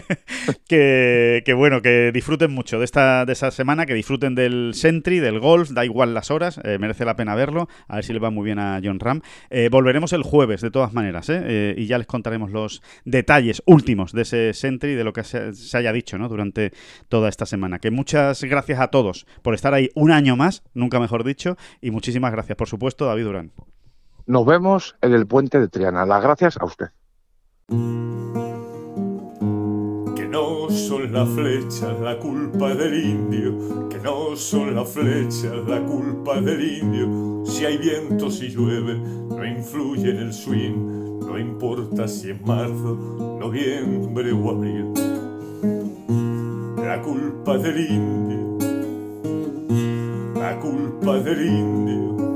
[LAUGHS] que, bueno, que disfruten mucho de esta de esa semana, que disfruten del Sentry, del golf, da igual las horas, eh, merece la pena verlo, a ver si le va muy bien a John Ram. Eh, volveremos el jueves, de todas maneras, ¿eh? y ya les contaremos los detalles últimos de ese Sentry, de lo que se, se haya dicho, ¿no? Durante toda esta semana. Que muchas gracias a todos por estar ahí un año más, nunca mejor dicho, y muchísimas gracias por supuesto, David Durán. Nos vemos en el puente de Triana. Las gracias a usted. Que no son las flechas la culpa del indio, que no son las flechas la culpa del indio. Si hay viento, si llueve, no influye en el swing, no importa si es marzo, noviembre o abril. La culpa del indio, la culpa del indio